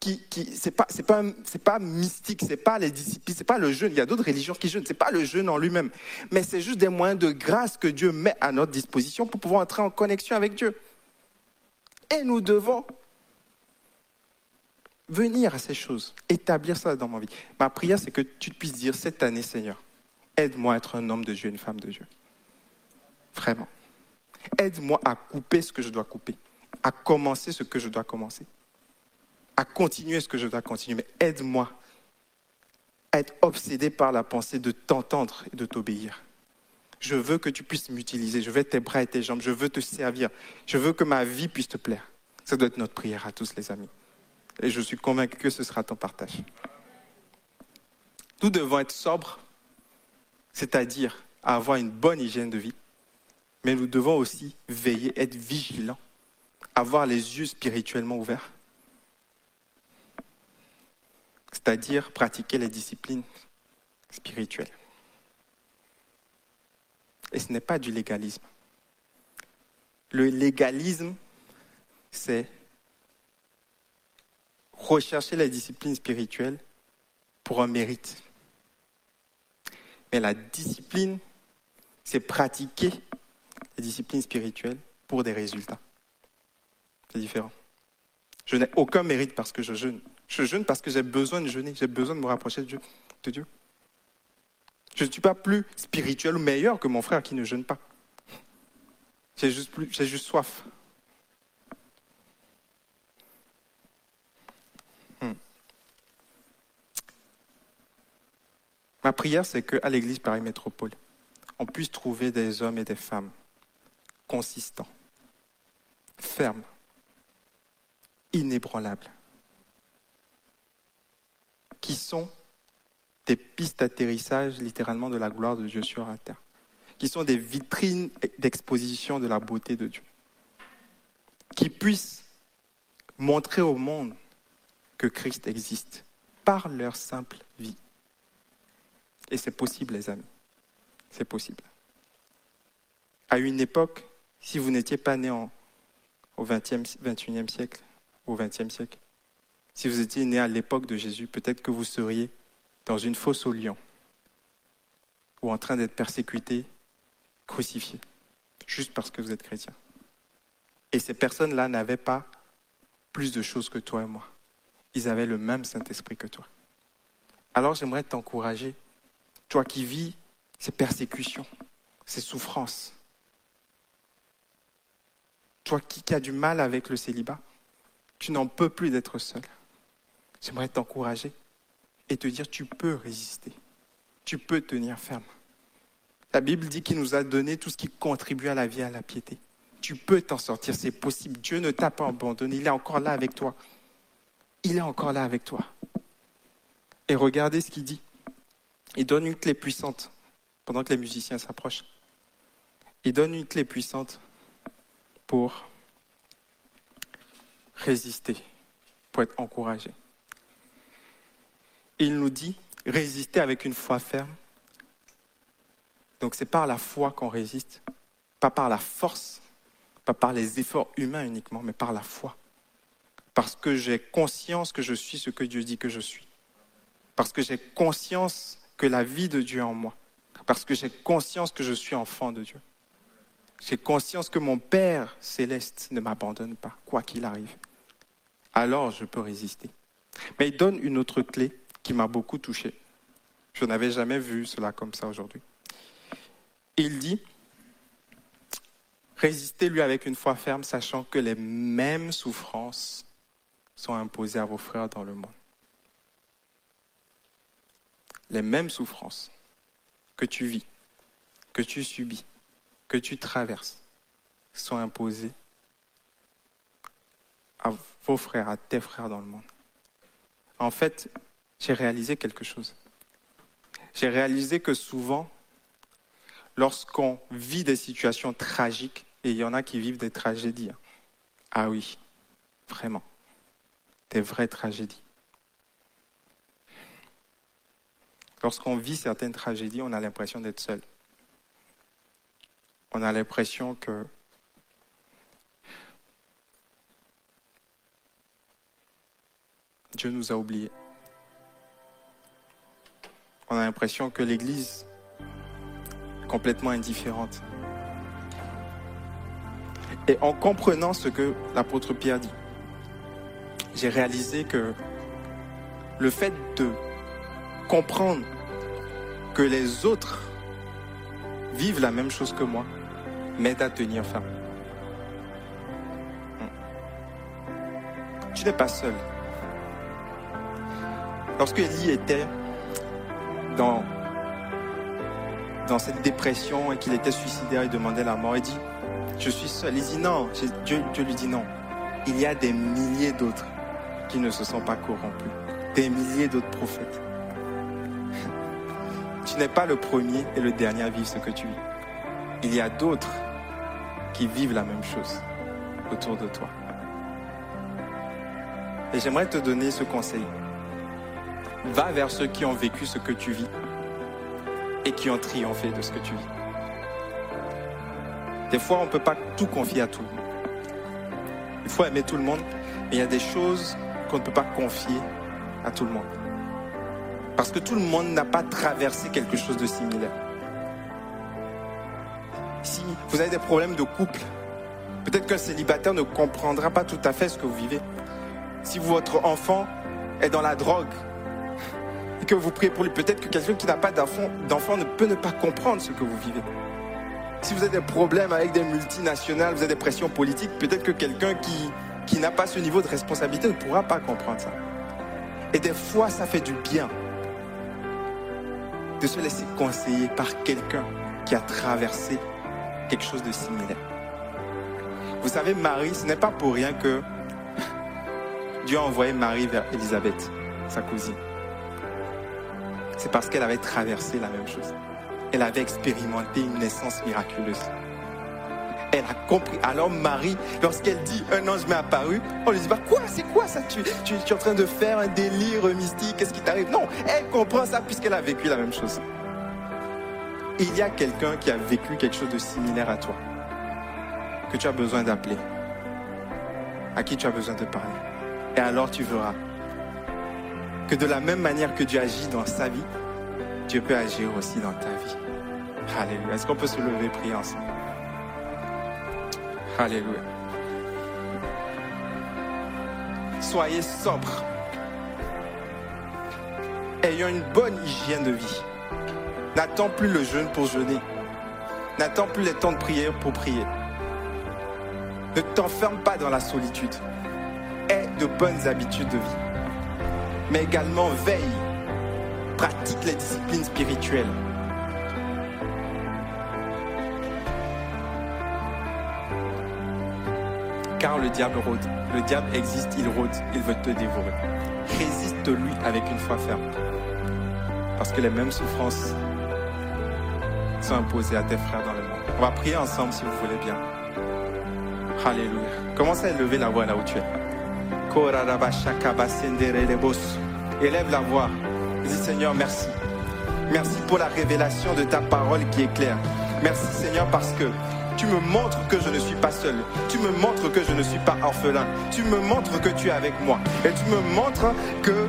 qui, qui c'est pas c'est pas c'est pas mystique, c'est pas les disciplines, c'est pas le jeûne. Il y a d'autres religions qui jeûnent, c'est pas le jeûne en lui-même, mais c'est juste des moyens de grâce que Dieu met à notre disposition pour pouvoir entrer en connexion avec Dieu. Et nous devons venir à ces choses, établir ça dans ma vie. Ma prière, c'est que tu puisses dire cette année, Seigneur, aide-moi à être un homme de Dieu, une femme de Dieu. Vraiment. Aide-moi à couper ce que je dois couper, à commencer ce que je dois commencer, à continuer ce que je dois continuer. Mais aide-moi à être obsédé par la pensée de t'entendre et de t'obéir. Je veux que tu puisses m'utiliser. Je veux tes bras et tes jambes. Je veux te servir. Je veux que ma vie puisse te plaire. Ça doit être notre prière à tous les amis. Et je suis convaincu que ce sera ton partage. Nous devons être sobres, c'est-à-dire avoir une bonne hygiène de vie, mais nous devons aussi veiller, être vigilants, avoir les yeux spirituellement ouverts, c'est-à-dire pratiquer les disciplines spirituelles. Et ce n'est pas du légalisme. Le légalisme, c'est rechercher la discipline spirituelle pour un mérite. Mais la discipline, c'est pratiquer la discipline spirituelle pour des résultats. C'est différent. Je n'ai aucun mérite parce que je jeûne. Je jeûne parce que j'ai besoin de jeûner, j'ai besoin de me rapprocher de Dieu. De Dieu. Je ne suis pas plus spirituel ou meilleur que mon frère qui ne jeûne pas. J'ai juste, plus, j'ai juste soif. Hmm. Ma prière, c'est qu'à l'église Paris Métropole, on puisse trouver des hommes et des femmes consistants, fermes, inébranlables, qui sont des pistes d'atterrissage littéralement de la gloire de Dieu sur la terre, qui sont des vitrines d'exposition de la beauté de Dieu, qui puissent montrer au monde que Christ existe par leur simple vie. Et c'est possible, les amis. C'est possible. À une époque, si vous n'étiez pas né au 20e, 21e siècle, au 20e siècle, si vous étiez né à l'époque de Jésus, peut-être que vous seriez dans une fosse au lion ou en train d'être persécuté, crucifié, juste parce que vous êtes chrétien. Et ces personnes-là n'avaient pas plus de choses que toi et moi. Ils avaient le même Saint-Esprit que toi. Alors j'aimerais t'encourager, toi qui vis ces persécutions, ces souffrances, toi qui, qui as du mal avec le célibat, tu n'en peux plus d'être seul. J'aimerais t'encourager et te dire tu peux résister, tu peux tenir ferme. La Bible dit qu'il nous a donné tout ce qui contribue à la vie et à la piété. Tu peux t'en sortir, c'est possible. Dieu ne t'a pas abandonné, il est encore là avec toi. Il est encore là avec toi. Et regardez ce qu'il dit. Il donne une clé puissante pendant que les musiciens s'approchent. Il donne une clé puissante pour résister, pour être encouragé. Il nous dit résister avec une foi ferme. Donc c'est par la foi qu'on résiste, pas par la force, pas par les efforts humains uniquement, mais par la foi. Parce que j'ai conscience que je suis ce que Dieu dit que je suis. Parce que j'ai conscience que la vie de Dieu est en moi. Parce que j'ai conscience que je suis enfant de Dieu. J'ai conscience que mon Père céleste ne m'abandonne pas, quoi qu'il arrive. Alors je peux résister. Mais il donne une autre clé qui m'a beaucoup touché. Je n'avais jamais vu cela comme ça aujourd'hui. Il dit, résistez-lui avec une foi ferme, sachant que les mêmes souffrances sont imposées à vos frères dans le monde. Les mêmes souffrances que tu vis, que tu subis, que tu traverses, sont imposées à vos frères, à tes frères dans le monde. En fait, j'ai réalisé quelque chose. J'ai réalisé que souvent, lorsqu'on vit des situations tragiques, et il y en a qui vivent des tragédies, hein. ah oui, vraiment, des vraies tragédies. Lorsqu'on vit certaines tragédies, on a l'impression d'être seul. On a l'impression que Dieu nous a oubliés. On a l'impression que l'Église est complètement indifférente. Et en comprenant ce que l'apôtre Pierre dit, j'ai réalisé que le fait de comprendre que les autres vivent la même chose que moi m'aide à tenir ferme. Tu n'es pas seul. Lorsque Élie était dans, dans cette dépression et qu'il était suicidaire, il demandait la mort, il dit, je suis seul. Il dit non, Dieu, Dieu lui dit non. Il y a des milliers d'autres qui ne se sont pas corrompus. Des milliers d'autres prophètes. Tu n'es pas le premier et le dernier à vivre ce que tu vis. Il y a d'autres qui vivent la même chose autour de toi. Et j'aimerais te donner ce conseil. Va vers ceux qui ont vécu ce que tu vis et qui ont triomphé de ce que tu vis. Des fois, on ne peut pas tout confier à tout le monde. Il faut aimer tout le monde, mais il y a des choses qu'on ne peut pas confier à tout le monde. Parce que tout le monde n'a pas traversé quelque chose de similaire. Vous avez des problèmes de couple, peut-être qu'un célibataire ne comprendra pas tout à fait ce que vous vivez. Si votre enfant est dans la drogue, et que vous priez pour lui. Peut-être que quelqu'un qui n'a pas d'enfant ne peut ne pas comprendre ce que vous vivez. Si vous avez des problèmes avec des multinationales, vous avez des pressions politiques, peut-être que quelqu'un qui n'a pas ce niveau de responsabilité ne pourra pas comprendre ça. Et des fois, ça fait du bien de se laisser conseiller par quelqu'un qui a traversé quelque chose de similaire. Vous savez, Marie, ce n'est pas pour rien que Dieu a envoyé Marie vers Élisabeth, sa cousine c'est parce qu'elle avait traversé la même chose. Elle avait expérimenté une naissance miraculeuse. Elle a compris. Alors Marie, lorsqu'elle dit un ange m'est apparu, on lui dit bah quoi, c'est quoi ça? Tu, tu, es en train de faire un délire mystique, qu'est-ce qui t'arrive? Non, elle comprend ça puisqu'elle a vécu la même chose. Il y a quelqu'un qui a vécu quelque chose de similaire à toi, que tu as besoin d'appeler, à qui tu as besoin de parler. Et alors tu verras que de la même manière que Dieu agit dans sa vie, Dieu peut agir aussi dans ta vie. Alléluia. Est-ce qu'on peut se lever et prier ensemble? Alléluia. Soyez sobre. Ayons une bonne hygiène de vie. N'attends plus le jeûne pour jeûner. N'attends plus les temps de prière pour prier. Ne t'enferme pas dans la solitude. Aie de bonnes habitudes de vie mais également veille, pratique les disciplines spirituelles. Car le diable rôde, le diable existe, il rôde, il veut te dévorer. Résiste-lui avec une foi ferme. Parce que les mêmes souffrances sont imposées à tes frères dans le monde. On va prier ensemble si vous voulez bien. Alléluia. Commence à élever la voix là où tu es? Élève la voix. Dis Seigneur, merci. Merci pour la révélation de ta parole qui est claire. Merci Seigneur parce que tu me montres que je ne suis pas seul. Tu me montres que je ne suis pas orphelin. Tu me montres que tu es avec moi. Et tu me montres que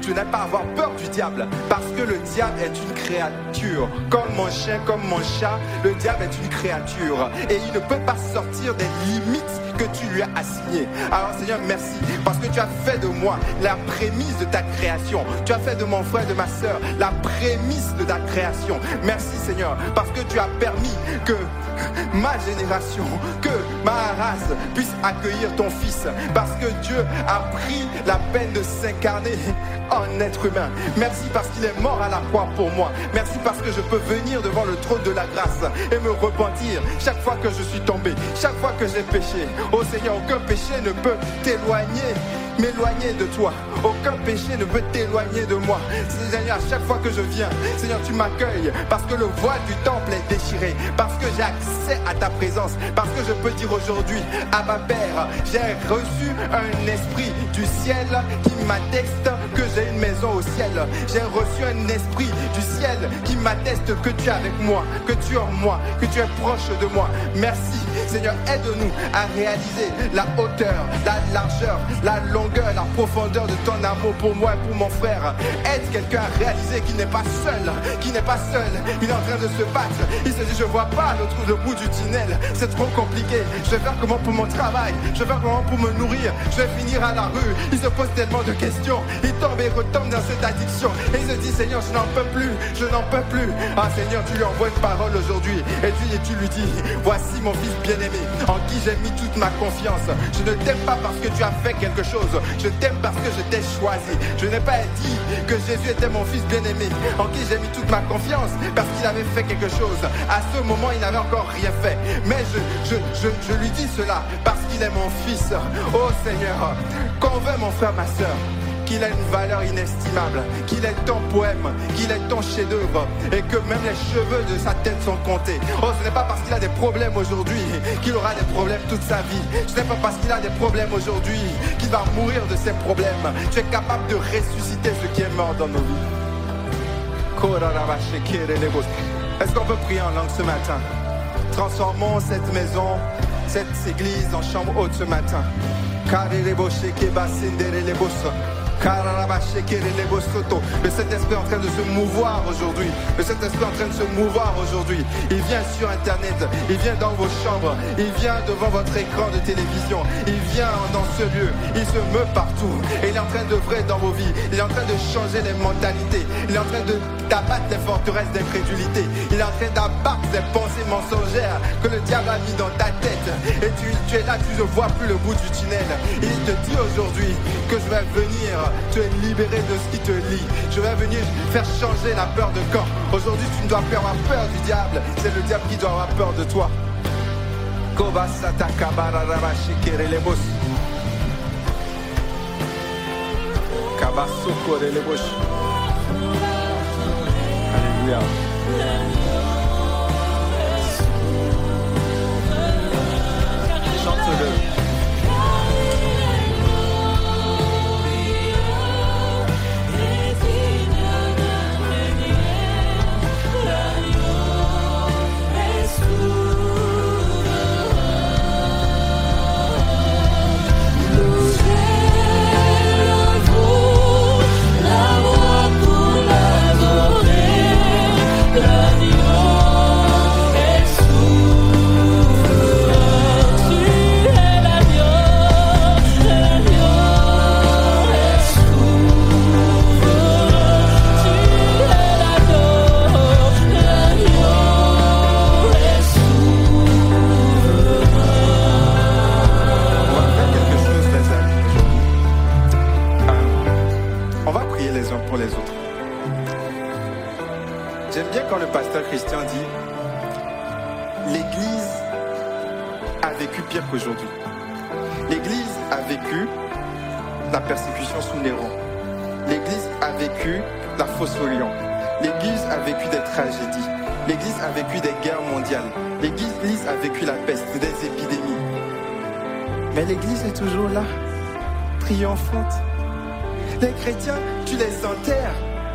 tu n'as pas à avoir peur du diable. Parce que le diable est une créature. Comme mon chien, comme mon chat, le diable est une créature. Et il ne peut pas sortir des limites que tu lui as assigné. Alors Seigneur, merci parce que tu as fait de moi la prémisse de ta création. Tu as fait de mon frère et de ma soeur la prémisse de ta création. Merci Seigneur parce que tu as permis que ma génération, que ma race puisse accueillir ton Fils. Parce que Dieu a pris la peine de s'incarner en être humain. Merci parce qu'il est mort à la croix pour moi. Merci parce que je peux venir devant le trône de la grâce et me repentir chaque fois que je suis tombé, chaque fois que j'ai péché. Oh Seigneur, aucun péché ne peut t'éloigner m'éloigner de toi. Aucun péché ne peut t'éloigner de moi. Seigneur, à chaque fois que je viens, Seigneur, tu m'accueilles parce que le voile du temple est déchiré, parce que j'ai accès à ta présence, parce que je peux dire aujourd'hui à ma Père, j'ai reçu un esprit du ciel qui m'atteste que j'ai une maison au ciel. J'ai reçu un esprit du ciel qui m'atteste que tu es avec moi, que tu es en moi, que tu es proche de moi. Merci Seigneur, aide-nous à réaliser la hauteur, la largeur, la longueur, la profondeur de ton amour pour moi et pour mon frère. Aide quelqu'un à réaliser qu'il n'est pas seul, qu'il n'est pas seul? Il est en train de se battre. Il se dit, je vois pas l'autre le bout du tunnel. C'est trop compliqué. Je vais faire comment pour mon travail? Je vais faire comment pour me nourrir? Je vais finir à la rue. Il se pose tellement de questions. Il tombe et retombe dans cette addiction. Et il se dit, Seigneur, je n'en peux plus. Je n'en peux plus. Ah Seigneur, tu lui envoies une parole aujourd'hui. Et tu, et tu lui dis, voici mon fils bien-aimé, en qui j'ai mis toute ma confiance. Je ne t'aime pas parce que tu as fait quelque chose. Je t'aime parce que je t'ai choisi. Je n'ai pas dit que Jésus était mon fils bien-aimé, en qui j'ai mis toute ma confiance parce qu'il avait fait quelque chose. À ce moment, il n'avait encore rien fait. Mais je, je, je, lui dis cela parce qu'il est mon fils. Oh Seigneur, convainc mon frère, ma soeur qu'il a une valeur inestimable, qu'il est ton poème, qu'il est ton chef-d'œuvre et que même les cheveux de sa tête sont comptés. Oh, ce n'est pas parce qu'il a des problèmes aujourd'hui qu'il aura des problèmes toute sa vie. Ce n'est pas parce qu'il a des problèmes aujourd'hui qu'il va mourir de ses problèmes. Tu es capable de ressusciter ce qui est mort dans nos vies. Est-ce qu'on peut prier en langue ce matin? Transformons cette maison, cette église en chambre haute ce matin. Le Saint-Esprit est en train de se mouvoir aujourd'hui. Le Saint-Esprit est en train de se mouvoir aujourd'hui. Il vient sur Internet. Il vient dans vos chambres. Il vient devant votre écran de télévision. Il vient dans ce lieu. Il se meut partout. Et il est en train de vrai dans vos vies. Il est en train de changer les mentalités. Il est en train d'abattre les forteresses d'incrédulité. Il est en train d'abattre les pensées mensongères que le diable a mis dans ta tête. Et tu es là, tu ne vois plus le bout du tunnel. Il te dit aujourd'hui que je vais venir tu es libéré de ce qui te lie. Je vais venir faire changer la peur de corps. Aujourd'hui, tu ne dois plus avoir peur du diable. C'est le diable qui doit avoir peur de toi. Alléluia. Christian dit L'Église a vécu pire qu'aujourd'hui. L'Église a vécu la persécution sous Néron. L'Église a vécu la fosse au. L'Église a vécu des tragédies. L'Église a vécu des guerres mondiales. L'Église a vécu la peste, des épidémies. Mais l'Église est toujours là, triomphante. Les chrétiens, tu les enterres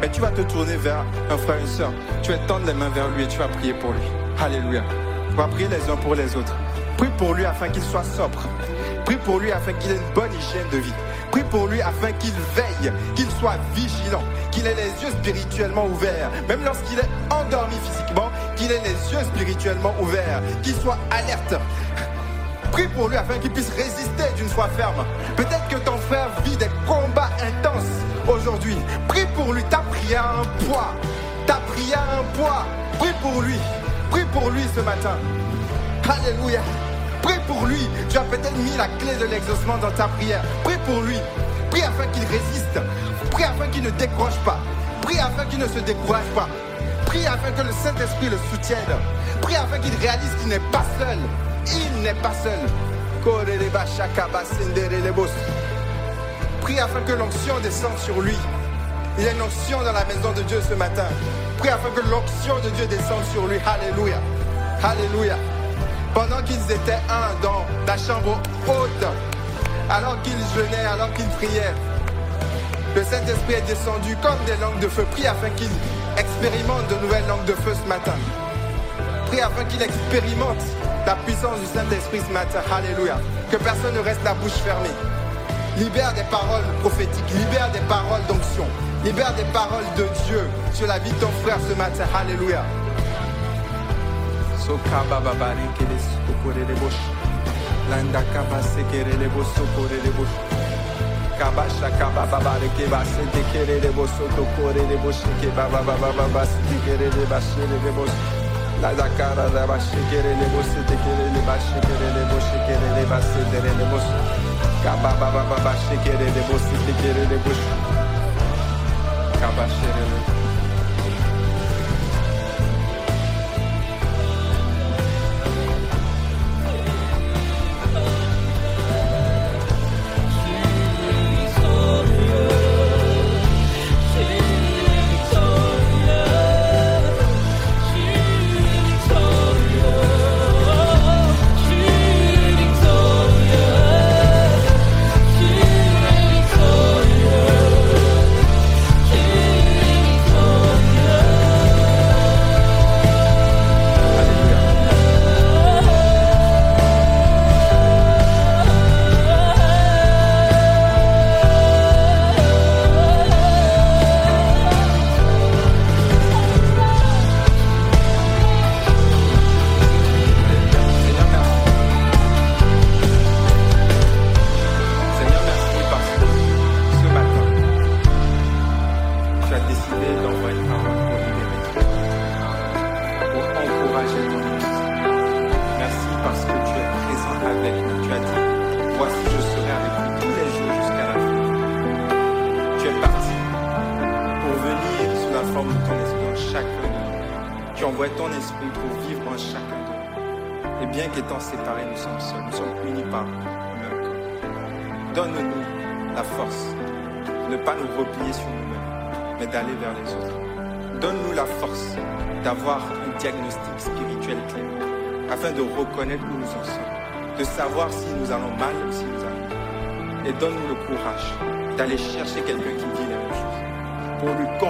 Mais tu vas te tourner vers un frère, une soeur, tu vas tendre les mains vers lui et tu vas prier pour lui. Alléluia. On va prier les uns pour les autres. Prie pour lui afin qu'il soit sobre. Prie pour lui afin qu'il ait une bonne hygiène de vie. Prie pour lui afin qu'il veille, qu'il soit vigilant, qu'il ait les yeux spirituellement ouverts. Même lorsqu'il est endormi physiquement, qu'il ait les yeux spirituellement ouverts, qu'il soit alerte Prie pour lui afin qu'il puisse résister d'une foi ferme. Peut-être que ton frère vit des combats intenses aujourd'hui. Prie pour lui. Ta prière un poids. Ta prière un poids. Prie pour lui. Prie pour lui ce matin. Alléluia. Prie pour lui. Tu as peut-être mis la clé de l'exaucement dans ta prière. Prie pour lui. Prie afin qu'il résiste. Prie afin qu'il ne décroche pas. Prie afin qu'il ne se décourage pas. Prie afin que le Saint-Esprit le soutienne. Prie afin qu'il réalise qu'il n'est pas seul. Il n'est pas seul. Prie afin que l'onction descende sur lui. Il y a une onction dans la maison de Dieu ce matin. Prie afin que l'onction de Dieu descende sur lui. Alléluia. Alléluia. Pendant qu'ils étaient un dans la chambre haute, alors qu'ils jeûnaient, alors qu'ils priaient, le Saint-Esprit est descendu comme des langues de feu. Prie afin qu'il expérimente de nouvelles langues de feu ce matin. Prie afin qu'il expérimente la puissance du Saint-Esprit ce matin. Alléluia. Que personne ne reste la bouche fermée. Libère des paroles prophétiques, libère des paroles d'onction, libère des paroles de Dieu sur la vie de ton frère ce matin. Alléluia. Landa kaba baba bare ke ba se te kere le boso to kore le boso ke baba baba baba le ba se le boso. La da cara da ba se kere le boso te kere le ba se kere le boso kere le ba se te le boso. Kaba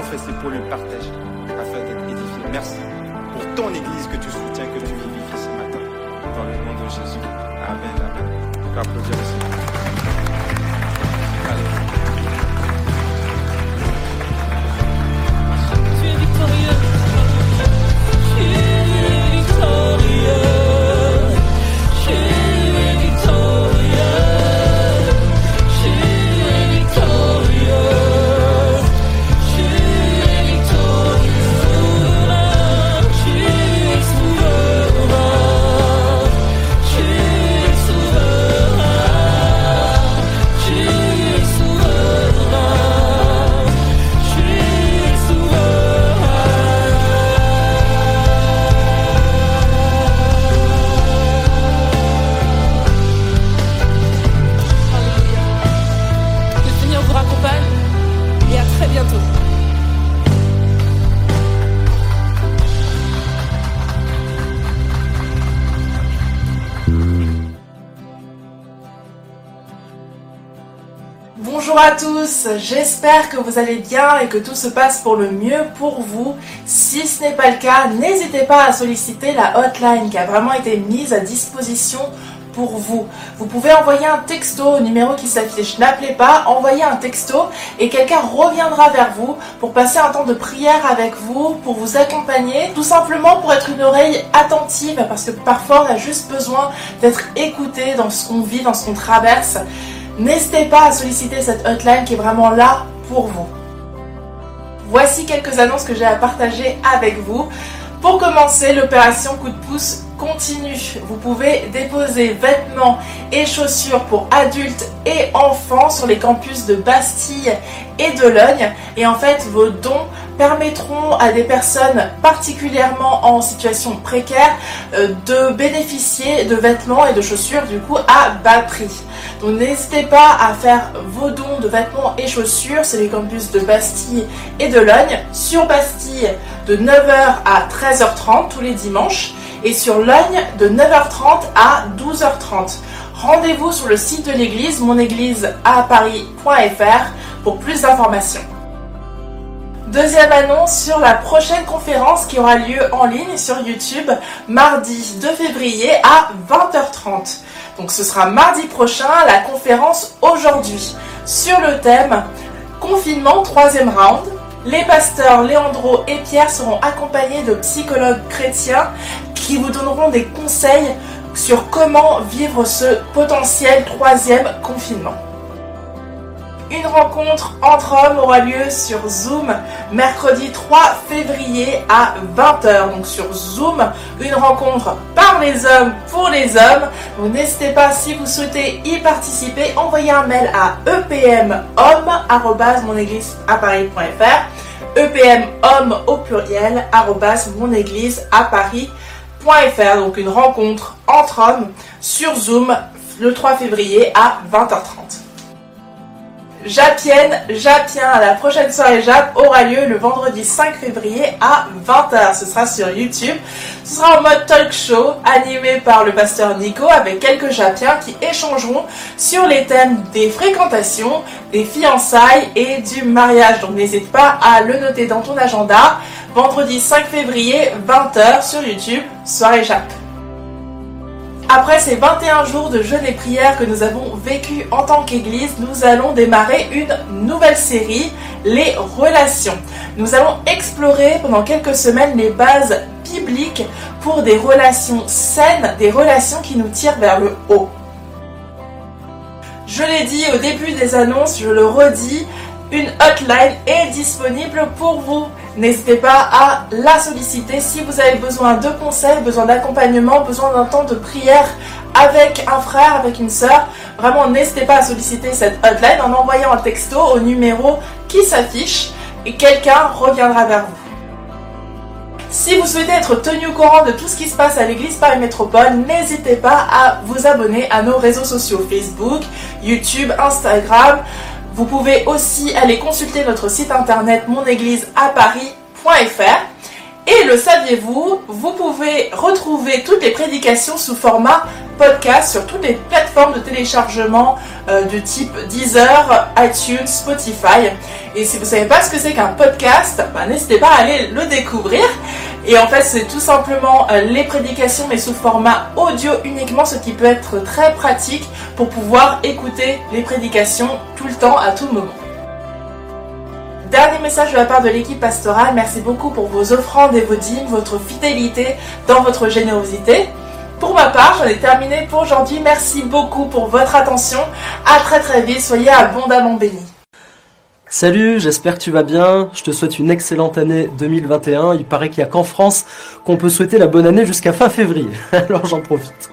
confesser, pour lui partager, afin d'être édifié. Merci pour ton Église que tu soutiens, que tu vivifies ce matin. Dans le nom de Jésus. Amen, amen. On peut applaudir le. Que vous allez bien et que tout se passe pour le mieux pour vous. Si ce n'est pas le cas, n'hésitez pas à solliciter la hotline qui a vraiment été mise à disposition pour vous. Vous pouvez envoyer un texto au numéro qui s'affiche. N'appelez pas, envoyez un texto et quelqu'un reviendra vers vous pour passer un temps de prière avec vous, pour vous accompagner, tout simplement pour être une oreille attentive parce que parfois on a juste besoin d'être écouté dans ce qu'on vit, dans ce qu'on traverse. N'hésitez pas à solliciter cette hotline qui est vraiment là vous. Voici quelques annonces que j'ai à partager avec vous. Pour commencer, l'opération coup de pouce continue. Vous pouvez déposer vêtements et chaussures pour adultes et enfants sur les campus de Bastille et de Logne. Et en fait, vos dons permettront à des personnes particulièrement en situation précaire euh, de bénéficier de vêtements et de chaussures du coup à bas prix. Donc n'hésitez pas à faire vos dons de vêtements et chaussures, c'est les campus de Bastille et de Logne. Sur Bastille de 9h à 13h30 tous les dimanches et sur Logne de 9h30 à 12h30. Rendez-vous sur le site de l'église monéglise-à-paris.fr pour plus d'informations. Deuxième annonce sur la prochaine conférence qui aura lieu en ligne sur YouTube mardi 2 février à 20h30. Donc ce sera mardi prochain la conférence aujourd'hui sur le thème confinement troisième round. Les pasteurs Léandro et Pierre seront accompagnés de psychologues chrétiens qui vous donneront des conseils sur comment vivre ce potentiel troisième confinement. Une rencontre entre hommes aura lieu sur Zoom mercredi 3 février à 20h. Donc sur Zoom, une rencontre par les hommes pour les hommes. N'hésitez pas si vous souhaitez y participer, envoyez un mail à epmhomme@monégliseaparis.fr epmhomme au pluriel donc une rencontre entre hommes sur Zoom le 3 février à 20h30. Japienne, Japien, la prochaine soirée Jap aura lieu le vendredi 5 février à 20h. Ce sera sur YouTube. Ce sera en mode talk show animé par le pasteur Nico avec quelques Japiens qui échangeront sur les thèmes des fréquentations, des fiançailles et du mariage. Donc n'hésite pas à le noter dans ton agenda. Vendredi 5 février, 20h sur YouTube, soirée Jap. Après ces 21 jours de jeûne et prière que nous avons vécu en tant qu'Église, nous allons démarrer une nouvelle série, les relations. Nous allons explorer pendant quelques semaines les bases bibliques pour des relations saines, des relations qui nous tirent vers le haut. Je l'ai dit au début des annonces, je le redis, une hotline est disponible pour vous. N'hésitez pas à la solliciter si vous avez besoin de conseils, besoin d'accompagnement, besoin d'un temps de prière avec un frère, avec une sœur. Vraiment, n'hésitez pas à solliciter cette hotline en envoyant un texto au numéro qui s'affiche et quelqu'un reviendra vers vous. Si vous souhaitez être tenu au courant de tout ce qui se passe à l'église Paris Métropole, n'hésitez pas à vous abonner à nos réseaux sociaux Facebook, YouTube, Instagram. Vous pouvez aussi aller consulter notre site internet monégliseaparis.fr. Et le saviez-vous, vous pouvez retrouver toutes les prédications sous format podcast sur toutes les plateformes de téléchargement euh, de type Deezer, iTunes, Spotify. Et si vous ne savez pas ce que c'est qu'un podcast, bah, n'hésitez pas à aller le découvrir. Et en fait, c'est tout simplement euh, les prédications, mais sous format audio uniquement, ce qui peut être très pratique pour pouvoir écouter les prédications tout le temps, à tout moment. Dernier message de la part de l'équipe pastorale, merci beaucoup pour vos offrandes et vos dîmes, votre fidélité dans votre générosité. Pour ma part, j'en ai terminé pour aujourd'hui. Merci beaucoup pour votre attention. À très très vite. Soyez abondamment bénis. Salut, j'espère que tu vas bien. Je te souhaite une excellente année 2021. Il paraît qu'il n'y a qu'en France qu'on peut souhaiter la bonne année jusqu'à fin février. [LAUGHS] Alors j'en profite.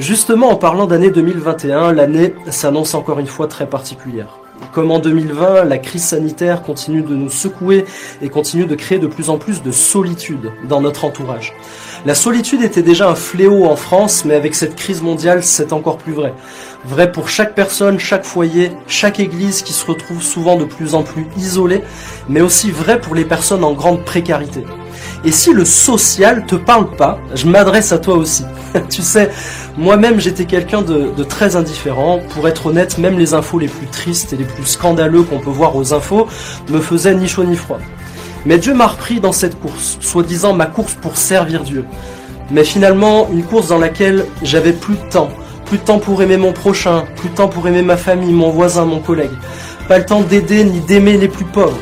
Justement, en parlant d'année 2021, l'année s'annonce encore une fois très particulière. Comme en 2020, la crise sanitaire continue de nous secouer et continue de créer de plus en plus de solitude dans notre entourage. La solitude était déjà un fléau en France, mais avec cette crise mondiale, c'est encore plus vrai. Vrai pour chaque personne, chaque foyer, chaque église qui se retrouve souvent de plus en plus isolée, mais aussi vrai pour les personnes en grande précarité. Et si le social te parle pas, je m'adresse à toi aussi. [LAUGHS] tu sais, moi-même j'étais quelqu'un de, très indifférent. Pour être honnête, même les infos les plus tristes et les plus scandaleux qu'on peut voir aux infos me faisaient ni chaud ni froid. Mais Dieu m'a repris dans cette course, soi-disant ma course pour servir Dieu. Mais finalement, une course dans laquelle j'avais plus de temps, plus de temps pour aimer mon prochain, plus de temps pour aimer ma famille, mon voisin, mon collègue. Pas le temps d'aider ni d'aimer les plus pauvres.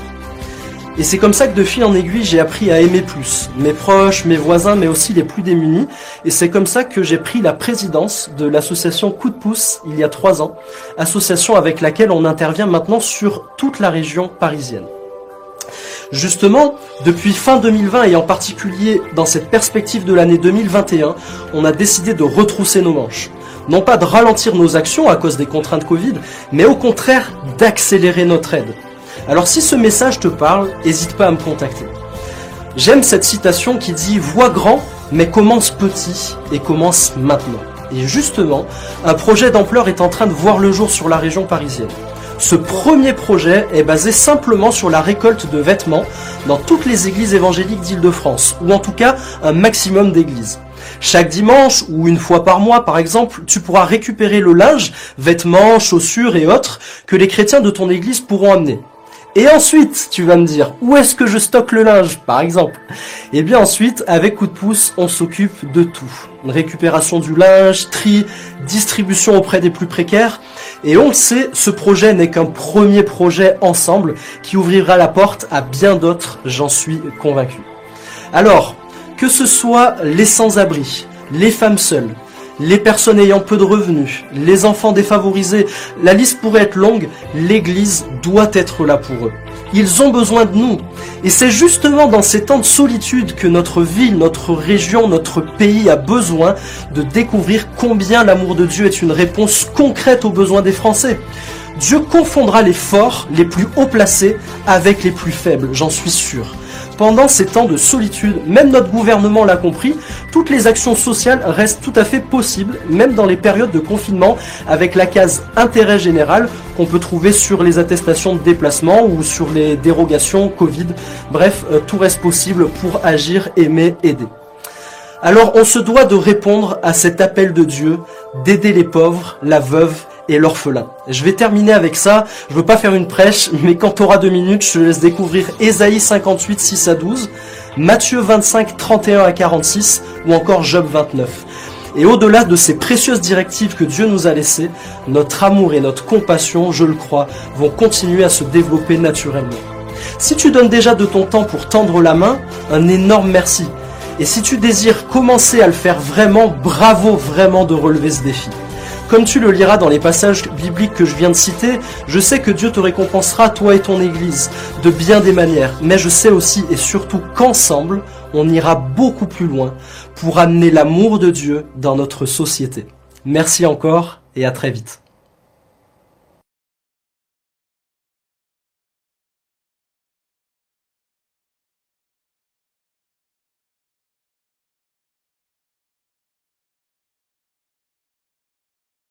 Et c'est comme ça que de fil en aiguille, j'ai appris à aimer plus. Mes proches, mes voisins, mais aussi les plus démunis. Et c'est comme ça que j'ai pris la présidence de l'association Coup de pouce il y a trois ans. Association avec laquelle on intervient maintenant sur toute la région parisienne. Justement, depuis fin 2020 et en particulier dans cette perspective de l'année 2021, on a décidé de retrousser nos manches. Non pas de ralentir nos actions à cause des contraintes Covid, mais au contraire d'accélérer notre aide. Alors si ce message te parle, n'hésite pas à me contacter. J'aime cette citation qui dit Vois grand, mais commence petit et commence maintenant. Et justement, un projet d'ampleur est en train de voir le jour sur la région parisienne. Ce premier projet est basé simplement sur la récolte de vêtements dans toutes les églises évangéliques d'Île-de-France, ou en tout cas un maximum d'églises. Chaque dimanche ou une fois par mois, par exemple, tu pourras récupérer le linge, vêtements, chaussures et autres que les chrétiens de ton église pourront amener. Et ensuite, tu vas me dire, où est-ce que je stocke le linge, par exemple? Eh bien ensuite, avec coup de pouce, on s'occupe de tout. Récupération du linge, tri, distribution auprès des plus précaires. Et on le sait, ce projet n'est qu'un premier projet ensemble qui ouvrira la porte à bien d'autres, j'en suis convaincu. Alors, que ce soit les sans-abri, les femmes seules, les personnes ayant peu de revenus, les enfants défavorisés, la liste pourrait être longue, l'Église doit être là pour eux. Ils ont besoin de nous. Et c'est justement dans ces temps de solitude que notre ville, notre région, notre pays a besoin de découvrir combien l'amour de Dieu est une réponse concrète aux besoins des Français. Dieu confondra les forts, les plus haut placés, avec les plus faibles, j'en suis sûr. Pendant ces temps de solitude, même notre gouvernement l'a compris, toutes les actions sociales restent tout à fait possibles, même dans les périodes de confinement, avec la case intérêt général qu'on peut trouver sur les attestations de déplacement ou sur les dérogations Covid. Bref, euh, tout reste possible pour agir, aimer, aider. Alors on se doit de répondre à cet appel de Dieu, d'aider les pauvres, la veuve et l'orphelin. Je vais terminer avec ça. Je veux pas faire une prêche, [LAUGHS] mais quand tu auras deux minutes, je te laisse découvrir Ésaïe 58, 6 à 12, Matthieu 25, 31 à 46 ou encore Job 29. Et au-delà de ces précieuses directives que Dieu nous a laissées, notre amour et notre compassion, je le crois, vont continuer à se développer naturellement. Si tu donnes déjà de ton temps pour tendre la main, un énorme merci. Et si tu désires commencer à le faire vraiment, bravo vraiment de relever ce défi. Comme tu le liras dans les passages bibliques que je viens de citer, je sais que Dieu te récompensera, toi et ton Église, de bien des manières. Mais je sais aussi et surtout qu'ensemble, on ira beaucoup plus loin pour amener l'amour de Dieu dans notre société. Merci encore et à très vite.